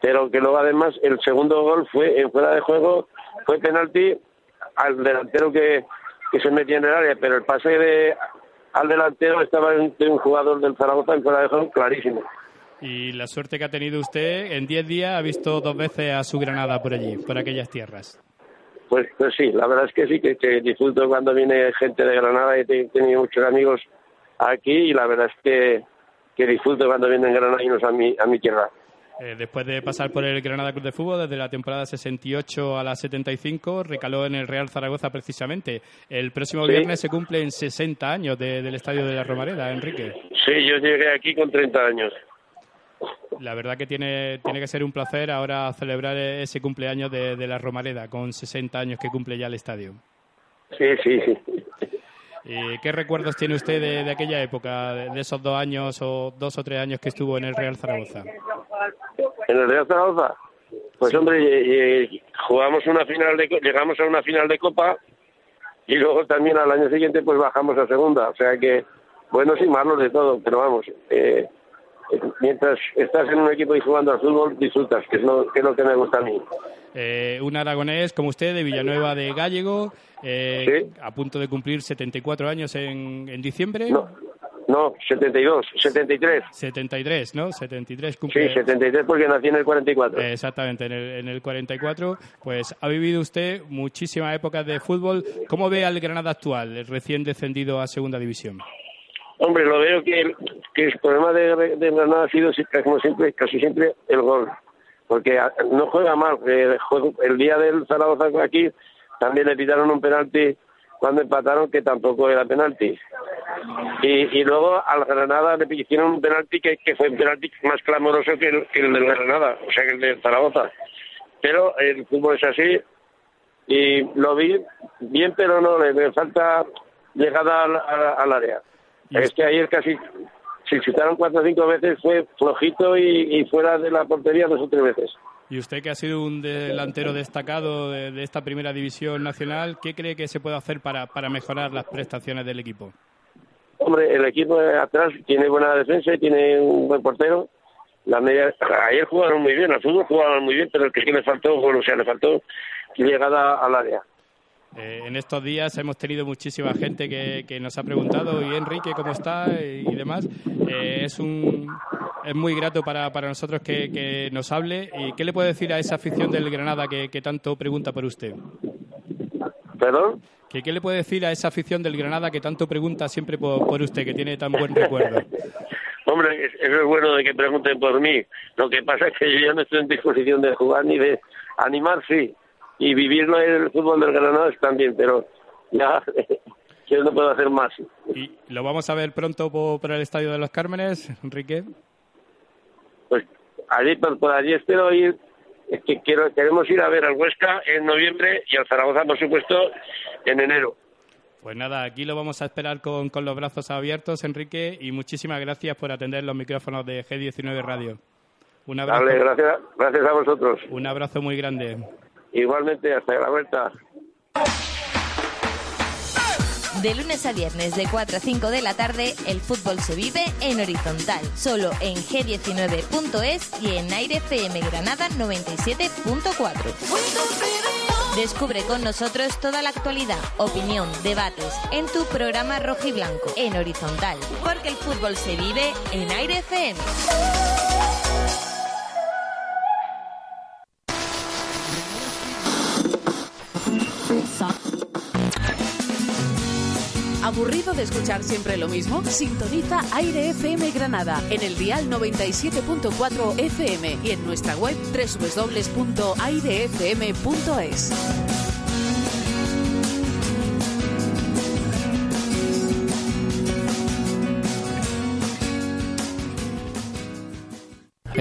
Pero que luego además el segundo gol fue en fuera de juego, fue penalti al delantero que, que se metía en el área, pero el pase de al delantero estaba en- de un jugador del Zaragoza en fuera de juego clarísimo. Y la suerte que ha tenido usted, en 10 días ha visto dos veces a su Granada por allí, por aquellas tierras. Pues, pues sí, la verdad es que sí, que, que disfruto cuando viene gente de Granada y he tenido muchos amigos aquí y la verdad es que, que disfruto cuando vienen granadinos a mi, a mi tierra. Eh, después de pasar por el Granada Club de Fútbol desde la temporada 68 a la 75, recaló en el Real Zaragoza precisamente. El próximo Sí. viernes se cumplen 60 años de- del Estadio de la Romareda, Enrique. Sí, yo llegué aquí con 30 años. La verdad que tiene, tiene que ser un placer ahora celebrar ese cumpleaños de, de la Romareda, con 60 años que cumple ya el estadio. Sí, sí, sí. Eh, ¿Qué recuerdos tiene usted de, de aquella época, de, de esos dos años o dos o tres años que estuvo en el Real Zaragoza? En el Real Zaragoza, pues hombre, y- y jugamos una final de, llegamos a una final de Copa y luego también al año siguiente pues bajamos a segunda, o sea que buenos y malos de todo, pero vamos, eh, mientras estás en un equipo y jugando al fútbol disfrutas, que es lo que, es lo que me gusta a mí. Eh, un aragonés como usted de Villanueva de Gallego, eh, a punto de cumplir 74 años en, en diciembre. No, no, 72, 73. 73, ¿no? 73 cumple. Sí, 73 porque nací en el 44. Eh, Exactamente, en el, en el 44. Pues ha vivido usted muchísimas épocas de fútbol. ¿Cómo ve al Granada actual, recién descendido a Segunda División? Hombre, lo veo que, el- problema de, Granada ha sido, si- como siempre, casi siempre, el gol. Porque a- no juega mal. el día del Zaragoza aquí también le pitaron un penalti cuando empataron, que tampoco era penalti. Y, luego al Granada le hicieron un penalti que, fue un penalti más clamoroso que el, que el del Granada, o sea, que el del Zaragoza. Pero el fútbol es así y lo vi bien, pero no, le, falta llegada al, al- al área. Es que ayer casi, si chutaron cuatro o cinco veces, fue flojito y, y fuera de la portería dos o tres veces. Y usted que ha sido un delantero destacado de, de esta primera división nacional, ¿qué cree que se puede hacer para, para mejorar las prestaciones del equipo? Hombre, el equipo de atrás tiene buena defensa y tiene un buen portero. La media, ayer jugaron muy bien, al fútbol jugaban muy bien, pero el que sí le faltó, bueno, o sea, le faltó llegada al área. Eh, en estos días hemos tenido muchísima gente que, que nos ha preguntado, ¿y Enrique cómo está? y, y demás. Eh, es un es muy grato para, para nosotros que, que nos hable. ¿Y qué le puede decir a esa afición del Granada que, que tanto pregunta por usted? ¿Perdón? ¿Qué, ¿Qué le puede decir a esa afición del Granada que tanto pregunta siempre por, por usted, que tiene tan buen <laughs> recuerdo? Hombre, es- eso es bueno de que pregunten por mí. Lo que pasa es que yo ya no estoy en disposición de jugar ni de animar, sí. Y vivirlo en el fútbol del Granada también, pero ya <laughs> yo no puedo hacer más. ¿Y lo vamos a ver pronto por, por el Estadio de los Cármenes, Enrique? Pues allí, por, por allí espero ir. Es que quiero, queremos ir a ver al Huesca en noviembre y al Zaragoza, por supuesto, en enero. Pues nada, aquí lo vamos a esperar con, con los brazos abiertos, Enrique, y muchísimas gracias por atender los micrófonos de G19 Radio. Un abrazo, gracias, gracias a vosotros. un abrazo muy grande. Igualmente, hasta la vuelta. De lunes a viernes de 4 a 5 de la tarde, el fútbol se vive en horizontal, solo en g19.es y en Aire FM Granada 97.4. Descubre con nosotros toda la actualidad, opinión, debates en tu programa Rojiblanco en horizontal, porque el fútbol se vive en Aire FM. ¿Aburrido de escuchar siempre lo mismo? Sintoniza Aire FM Granada en el dial 97.4 FM y en nuestra web www.airefm.es.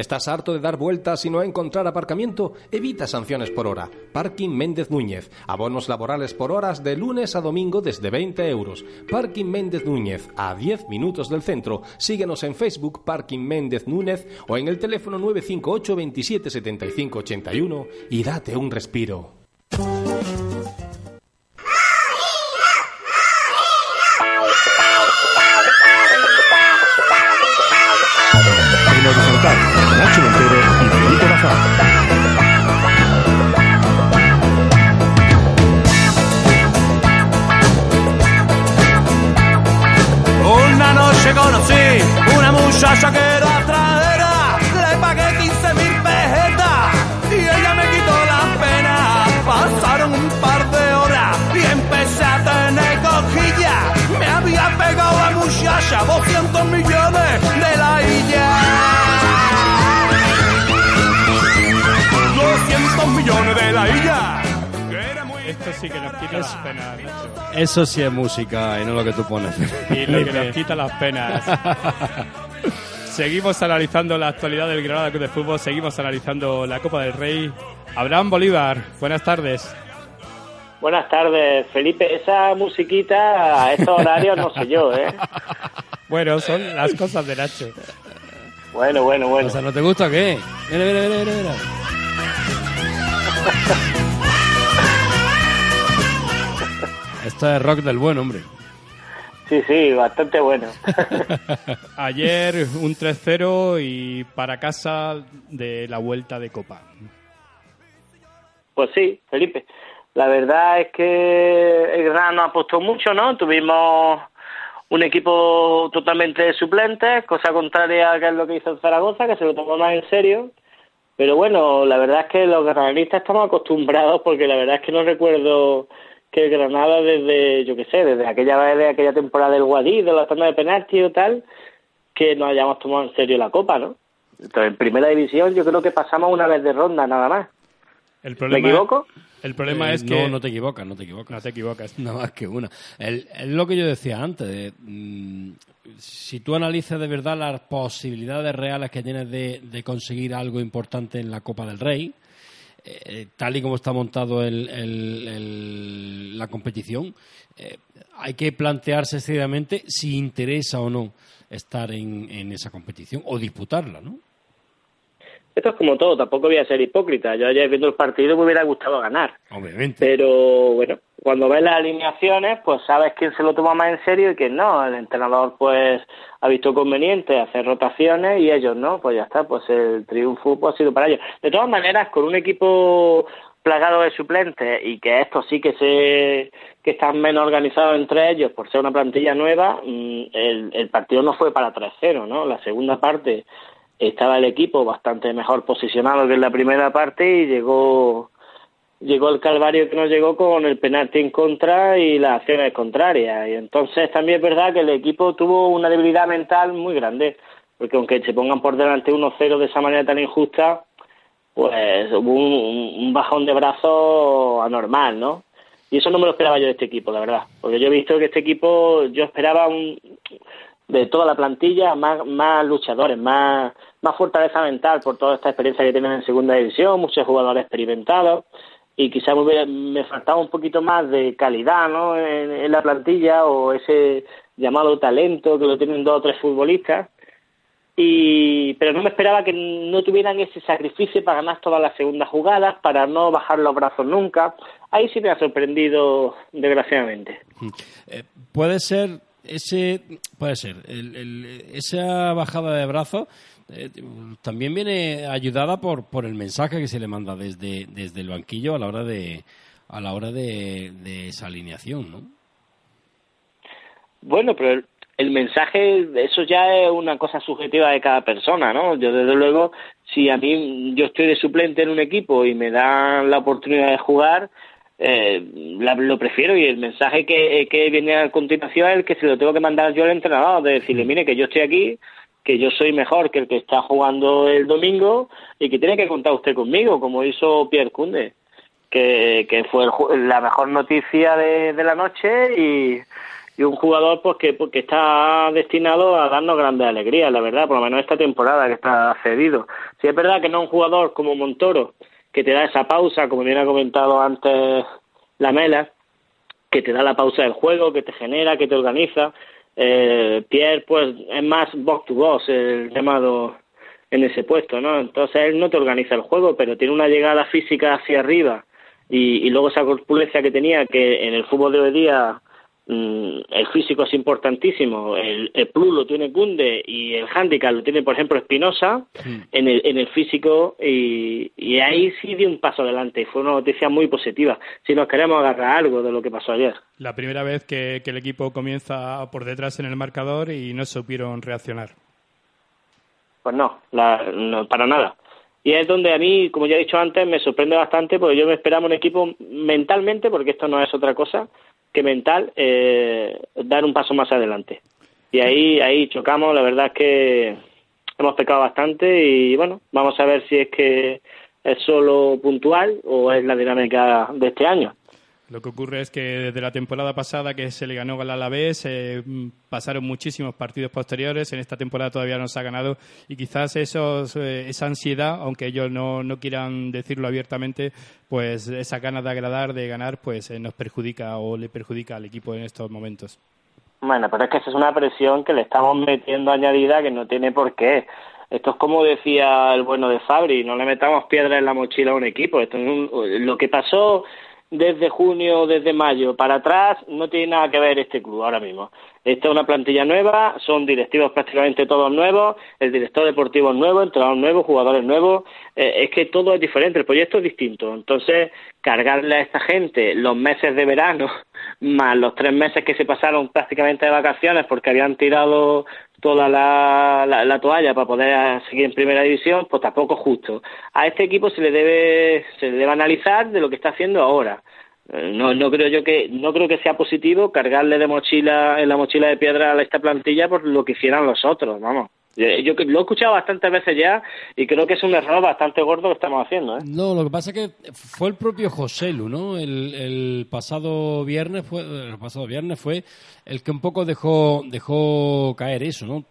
¿Estás harto de dar vueltas y no encontrar aparcamiento? Evita sanciones por hora. Parking Méndez Núñez. Abonos laborales por horas de lunes a domingo desde 20 euros. Parking Méndez Núñez, a 10 minutos del centro. Síguenos en Facebook Parking Méndez Núñez o en el teléfono 958 27 75 81 y date un respiro. Una noche conocí una muchacha que era atraera, le pagué 15 mil pesetas y ella me quitó las penas. Pasaron un par de horas y empecé a tener cojilla. Me había pegado la muchacha 200 millones Esto sí que nos quita las penas, Nacho. Eso sí es música y no lo que tú pones. Y lo que nos quita las penas. <laughs> Seguimos analizando la actualidad del Granada Club de Fútbol, seguimos analizando la Copa del Rey. Abraham Bolívar, buenas tardes. Buenas tardes, Felipe. Esa musiquita a estos horarios no sé yo, ¿eh? Bueno, son las cosas de Nacho. Bueno, bueno, bueno. O sea, ¿no te gusta o qué? Mira, mira, mira, mira, mira. Esto es rock del buen, hombre. Sí, sí, bastante bueno. <laughs> Ayer un 3-0 y para casa de la vuelta de Copa. Pues sí, Felipe. La verdad es que el Granada no apostó mucho, ¿no? Tuvimos un equipo totalmente de suplentes, cosa contraria a que es lo que hizo el Zaragoza, que se lo tomó más en serio. Pero bueno, la verdad es que los granadistas estamos acostumbrados porque la verdad es que no recuerdo que el Granada desde, yo qué sé, desde aquella vez de aquella temporada del Guadí, de la tanda de penalti o tal, que nos hayamos tomado en serio la Copa, ¿no? Entonces, en primera división yo creo que pasamos una vez de ronda nada más. El problema, ¿Me equivoco? El problema Eh, es que... No, no te equivocas, no te equivocas. No te equivocas. <laughs> Nada más que una. Es lo que yo decía antes. de, mm, si tú analizas de verdad las posibilidades reales que tienes de, conseguir algo importante en la Copa del Rey, eh, tal y como está montado el- el- el- la competición, eh, hay que plantearse seriamente si interesa o no estar en, en esa competición o disputarla, ¿no? Esto es como todo, tampoco voy a ser hipócrita. Yo ayer viendo el partido me hubiera gustado ganar. Obviamente. Pero bueno, cuando ves las alineaciones, pues sabes quién se lo toma más en serio y quién no. El entrenador pues ha visto conveniente hacer rotaciones y ellos no, pues ya está, pues el triunfo pues, ha sido para ellos. De todas maneras, con un equipo plagado de suplentes y que estos sí que se que están menos organizados entre ellos por ser una plantilla nueva, mm, el, el partido no fue para 3-0, ¿no? La segunda parte estaba el equipo bastante mejor posicionado que en la primera parte y llegó llegó el calvario que nos llegó con el penalti en contra y las acciones contrarias y entonces también es verdad que el equipo tuvo una debilidad mental muy grande porque aunque se pongan por delante 1-0 de esa manera tan injusta pues hubo un bajón de brazos anormal, ¿no? Y eso no me lo esperaba yo de este equipo, la verdad. Porque yo he visto que este equipo, yo esperaba un, de toda la plantilla más, más luchadores, más, más fortaleza mental por toda esta experiencia que tienen en segunda división, muchos jugadores experimentados y quizás me, me faltaba un poquito más de calidad ¿no? en, la plantilla o ese llamado talento que lo tienen dos o tres futbolistas y pero no me esperaba que no tuvieran ese sacrificio para ganar todas las segundas jugadas, para no bajar los brazos nunca. Ahí sí me ha sorprendido, desgraciadamente. Eh, puede ser ese puede ser el- el- esa bajada de brazos eh, también viene ayudada por por el mensaje que se le manda desde desde el banquillo a la hora de a la hora de, de esa alineación no Bueno, pero el, el mensaje, eso ya es una cosa subjetiva de cada persona, ¿no? Yo, desde luego, si a mí yo estoy de suplente en un equipo y me dan la oportunidad de jugar, eh, la- lo prefiero y el mensaje que, que viene a continuación es el que se lo tengo que mandar yo al entrenador, de decirle, mire, que yo estoy aquí, que yo soy mejor que el que está jugando el domingo y que tiene que contar usted conmigo, como hizo Pierre Cunde, que, que fue el la mejor noticia de, de la noche y, y un jugador pues que, porque está destinado a darnos grandes alegrías, la verdad, por lo menos esta temporada que está cedido. Si es verdad que no un jugador como Montoro, que te da esa pausa, como bien ha comentado antes la Mela, que te da la pausa del juego, que te genera, que te organiza. Eh, Pierre, pues, es más box to box, el llamado en ese puesto, ¿no? Entonces él no te organiza el juego, pero tiene una llegada física hacia arriba y, y luego esa corpulencia que tenía, que en el fútbol de hoy día el físico es importantísimo, el, el plus lo tiene Kunde y el handicap lo tiene, por ejemplo, Espinosa en el, en el físico y, y ahí sí dio un paso adelante y fue una noticia muy positiva si nos queremos agarrar algo de lo que pasó ayer. La primera vez que, que el equipo comienza por detrás en el marcador y no supieron reaccionar. Pues no, la- no, para nada. Y es donde a mí, como ya he dicho antes, me sorprende bastante porque yo me esperaba un equipo mentalmente, porque esto no es otra cosa que mental, eh, dar un paso más adelante. Y ahí, ahí chocamos, la verdad es que hemos pecado bastante y bueno, vamos a ver si es que es solo puntual o es la dinámica de este año. Lo que ocurre es que desde la temporada pasada que se le ganó al Alavés eh, pasaron muchísimos partidos posteriores. En esta temporada todavía no se ha ganado y quizás esos, eh, esa ansiedad, aunque ellos no, no quieran decirlo abiertamente, pues esa ganas de agradar, de ganar, pues eh, nos perjudica o le perjudica al equipo en estos momentos. Bueno, pero es que esa es una presión que le estamos metiendo añadida que no tiene por qué. Esto es como decía el bueno de Fabri, no le metamos piedra en la mochila a un equipo. Esto es un- lo que pasó desde junio, desde mayo para atrás, no tiene nada que ver este club ahora mismo. Esta es una plantilla nueva, son directivos prácticamente todos nuevos, el director deportivo es nuevo, entrenador nuevo, jugadores nuevos, eh, es que todo es diferente, el proyecto es distinto. Entonces, cargarle a esta gente los meses de verano, <laughs> más los tres meses que se pasaron prácticamente de vacaciones porque habían tirado toda la, la, la toalla para poder seguir en primera división, pues tampoco es justo. A este equipo se le debe, se le debe analizar de lo que está haciendo ahora. Eh, No, no creo yo que no creo que sea positivo cargarle de mochila en la mochila de piedra a esta plantilla por lo que hicieran los otros, vamos. Eh, Yo lo he escuchado bastantes veces ya y creo que es un error bastante gordo que estamos haciendo, ¿eh? No, lo que pasa es que fue el propio José Lu, ¿no? El, el pasado viernes fue el pasado viernes fue el que un poco dejó dejó caer eso, ¿no?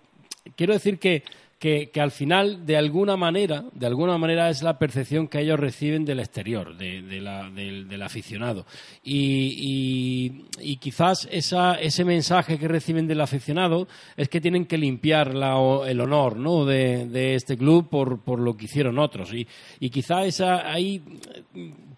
Quiero decir que que, que al final de alguna manera de alguna manera es la percepción que ellos reciben del exterior de, de la- del, del aficionado y, y- y quizás esa, ese mensaje que reciben del aficionado es que tienen que limpiar la el honor ¿no? de, de este club por, por lo que hicieron otros y, y quizá esa ahí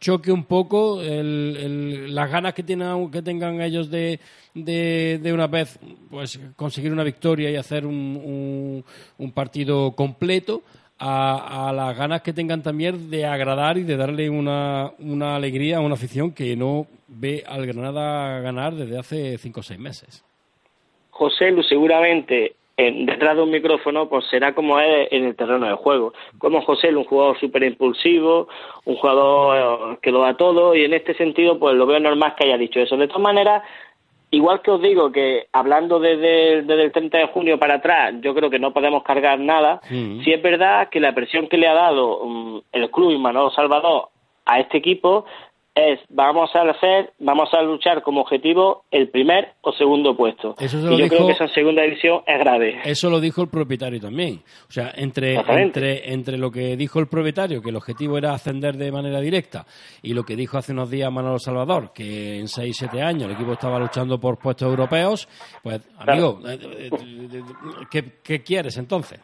choque un poco el- el- las ganas que, tengan, que tengan ellos de, de, de una vez pues conseguir una victoria y hacer un, un- un partido completo a, a las ganas que tengan también de agradar y de darle una, una alegría a una afición que no ve al Granada ganar desde hace cinco o seis meses. José Lu seguramente en- detrás de un micrófono pues será como es en el terreno de juego. Como José un jugador súper impulsivo, un jugador eh, que lo da todo y en este sentido pues lo veo normal que haya dicho eso. De todas maneras, igual que os digo que hablando desde, desde el 30 de junio para atrás, yo creo que no podemos cargar nada, sí es verdad que la presión que le ha dado mm, el club y Manolo Salvador a este equipo es vamos a hacer, vamos a luchar como objetivo el primer o segundo puesto. Eso se y yo dijo- creo que en segunda división es grave. Eso lo dijo el propietario también. O sea, entre, entre, entre lo que dijo el propietario, que el objetivo era ascender de manera directa, y lo que dijo hace unos días Manolo Salvador, que en 6-7 años el equipo estaba luchando por puestos europeos, pues, amigo, eh, eh, eh, ¿qué, qué quieres entonces?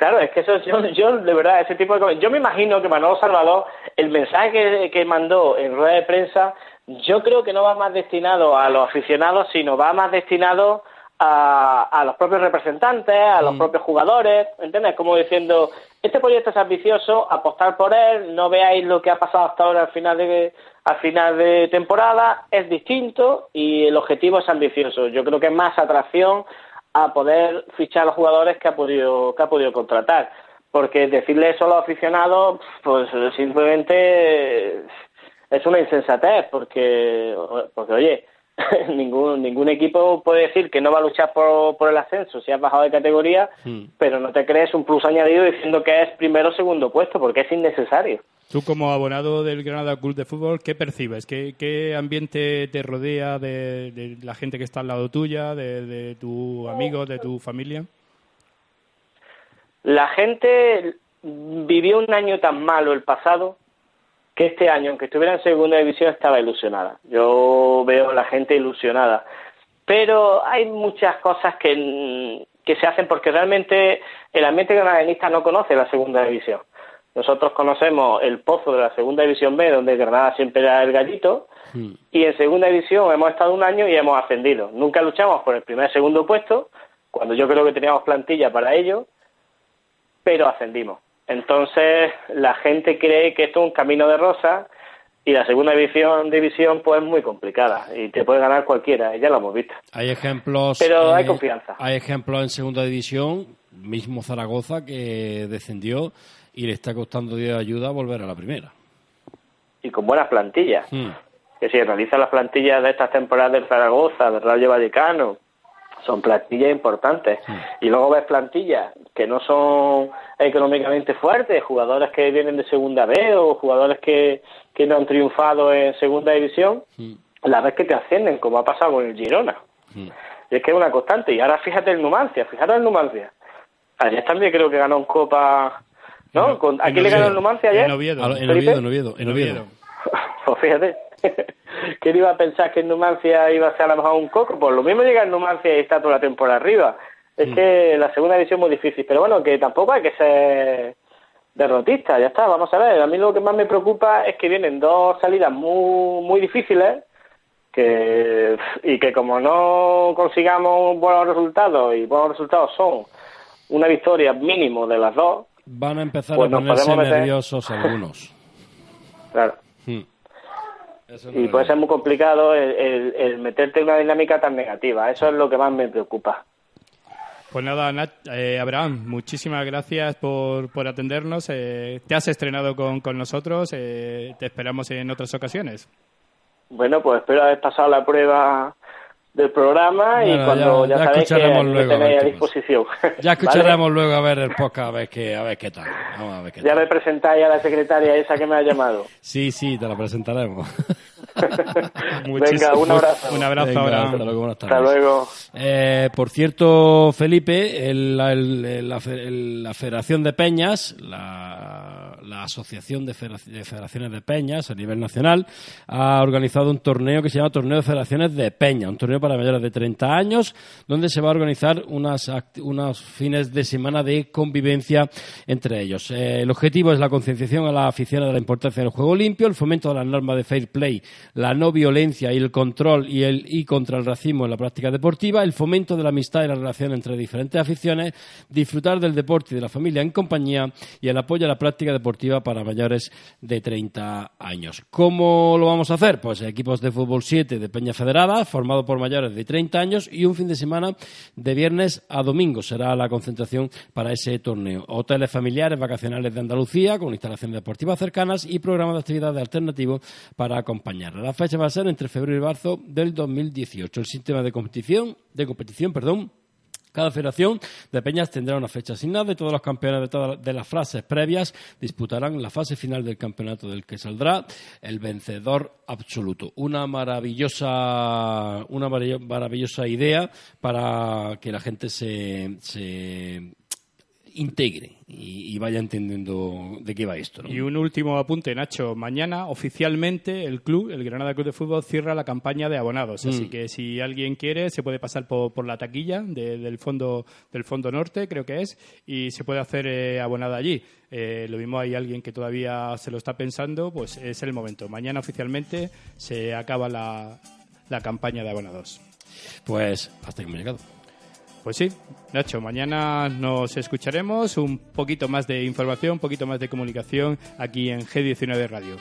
Claro, es que eso yo, yo de verdad, ese tipo de cosas. Yo me imagino que Manolo Salvador, el mensaje que, que mandó en rueda de prensa, yo creo que no va más destinado a los aficionados, sino va más destinado a, a los propios representantes, a los propios jugadores, ¿entiendes? Como diciendo, este proyecto es ambicioso, apostar por él, no veáis lo que ha pasado hasta ahora al final de al final de temporada, es distinto y el objetivo es ambicioso. Yo creo que es más atracción a poder fichar a los jugadores que ha podido que ha podido contratar. Porque decirle eso a los aficionados pues simplemente es una insensatez porque porque oye <laughs> ningún ningún equipo puede decir que no va a luchar por, por el ascenso si has bajado de categoría pero no te crees un plus añadido diciendo que es primero o segundo puesto porque es innecesario Tú como abonado del Granada Club de Fútbol, ¿qué percibes? ¿Qué, qué ambiente te rodea de, de la gente que está al lado tuya, de, de tu amigo, de tu familia? La gente vivió un año tan malo el pasado que este año, aunque estuviera en segunda división, estaba ilusionada. Yo veo a la gente ilusionada. Pero hay muchas cosas que, que se hacen porque realmente el ambiente granadenista no conoce la segunda división. Nosotros conocemos el pozo de la segunda división B, donde Granada siempre era el gallito, y en segunda división hemos estado un año y hemos ascendido. Nunca luchamos por el primer y segundo puesto, cuando yo creo que teníamos plantilla para ello, pero ascendimos. Entonces la gente cree que esto es un camino de rosa y la segunda división, división pues es muy complicada y te puede ganar cualquiera, ya lo hemos visto. Hay ejemplos. Pero hay eh, confianza. Hay ejemplos en segunda división, mismo Zaragoza que descendió y le está costando de ayuda volver a la primera. Y con buenas plantillas. Hmm. Que si analizas las plantillas de estas temporadas del Zaragoza, del Rayo Vallecano, son plantillas importantes. Y luego ves plantillas que no son económicamente fuertes, jugadores que vienen de segunda B o jugadores que, que no han triunfado en segunda división, la vez que te ascienden, como ha pasado con el Girona. Y es que es una constante. Y ahora fíjate el Numancia, fíjate el Numancia. Ayer también creo que ganó en Copa. ¿No? Con- ¿A quién le ganó el. Numancia ayer? En? Oviedo, en Oviedo, en Oviedo. <laughs> Pues fíjate. <laughs> ¿Quién iba a pensar que el Numancia iba a ser a lo mejor un coco? Pues lo mismo llega el Numancia y está toda la temporada arriba. Es Mm. que la segunda división es muy difícil. Pero bueno, que tampoco hay que ser derrotista. Ya está, vamos a ver. A mí lo que más me preocupa es que vienen dos salidas muy, muy difíciles que y que como no consigamos buenos resultados y buenos resultados son una victoria mínimo de las dos, Van a empezar Pues a ponerse nerviosos algunos. <laughs> claro. Hmm. Y puede ser muy complicado el, el- el meterte en una dinámica tan negativa. Eso es lo que más me preocupa. Pues nada, eh, Abraham, muchísimas gracias por, por atendernos. Eh, te has estrenado con, con nosotros. eh, te esperamos en otras ocasiones. Bueno, pues espero haber pasado la prueba del programa y Bueno, cuando ya- ya, ya sabéis que a ver tenéis a qué disposición. Ya <laughs> escucharemos luego a ver el podcast a ver qué, a ver qué tal. Vamos a ver qué ¿Vale? Ya tal. me presentáis a la secretaria esa que me ha llamado. Sí, sí, te la presentaremos. <laughs> <laughs> Venga, un abrazo. Un abrazo, Venga, Abraham. hasta luego, buenas tardes. Hasta luego. Eh, por cierto, Felipe, el- la, el- la fe- el- la Federación de Peñas, la, la Asociación de, Federa- de Federaciones de Peñas a nivel nacional, ha organizado un torneo que se llama Torneo de Federaciones de Peña, un torneo para mayores de 30 años, donde se va a organizar unas, act- unos fines de semana de convivencia entre ellos. Eh, el objetivo es la concienciación a la afición de la importancia del juego limpio, el fomento de las normas de fair play, la no violencia y el control y, el, y contra el racismo en la práctica deportiva, el fomento de la amistad y la relación entre diferentes aficiones, disfrutar del deporte y de la familia en compañía y el apoyo a la práctica deportiva para mayores de 30 años. ¿Cómo lo vamos a hacer? Pues equipos de fútbol 7 de Peña Federada, formado por mayores de 30 años y un fin de semana de viernes a domingo será la concentración para ese torneo. Hoteles familiares vacacionales de Andalucía con instalaciones deportivas cercanas y programas de actividades alternativos para acompañar. La fecha va a ser entre febrero y marzo del 2018. El sistema de competición, de competición, perdón, cada federación de peñas tendrá una fecha asignada y todos los campeones de todas las frases previas disputarán la fase final del campeonato del que saldrá el vencedor absoluto. Una maravillosa, una marav- maravillosa idea para que la gente se, se integre y, y vaya entendiendo de qué va esto. ¿no? Y un último apunte, Nacho. Mañana oficialmente el club, el Granada Club de Fútbol, cierra la campaña de abonados. Así Mm. que si alguien quiere, se puede pasar por, por la taquilla de- del fondo del fondo norte, creo que es, y se puede hacer eh, abonada allí. Eh, lo mismo hay alguien que todavía se lo está pensando, pues es el momento. Mañana oficialmente se acaba la, la campaña de abonados. Pues hasta que hemos llegado. Pues sí, Nacho, mañana nos escucharemos un poquito más de información, un poquito más de comunicación aquí en G19 Radio.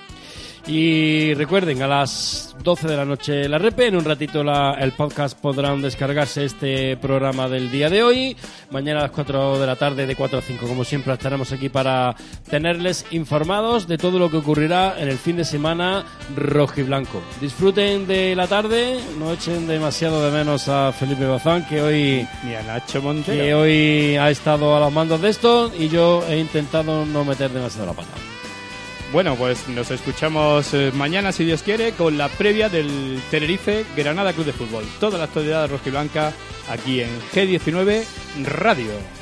Y recuerden, a las 12 de la noche la repe, en un ratito la- el podcast podrán descargarse este programa del día de hoy. Mañana a las 4 de la tarde, de 4 a 5, como siempre, estaremos aquí para tenerles informados de todo lo que ocurrirá en el fin de semana rojo y blanco. Disfruten de la tarde, no echen demasiado de menos a Felipe Bazán, que hoy, Ni a Nacho Montero. que hoy ha estado a los mandos de esto y yo he intentado no meter demasiado la pata. Bueno, pues nos escuchamos eh, mañana, si Dios quiere, con la previa del Tenerife Granada Club de Fútbol. Toda la actualidad rojiblanca aquí en G19 Radio.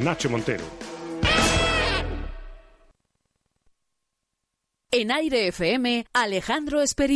Nacho Montero. En Aire FM, Alejandro Esperi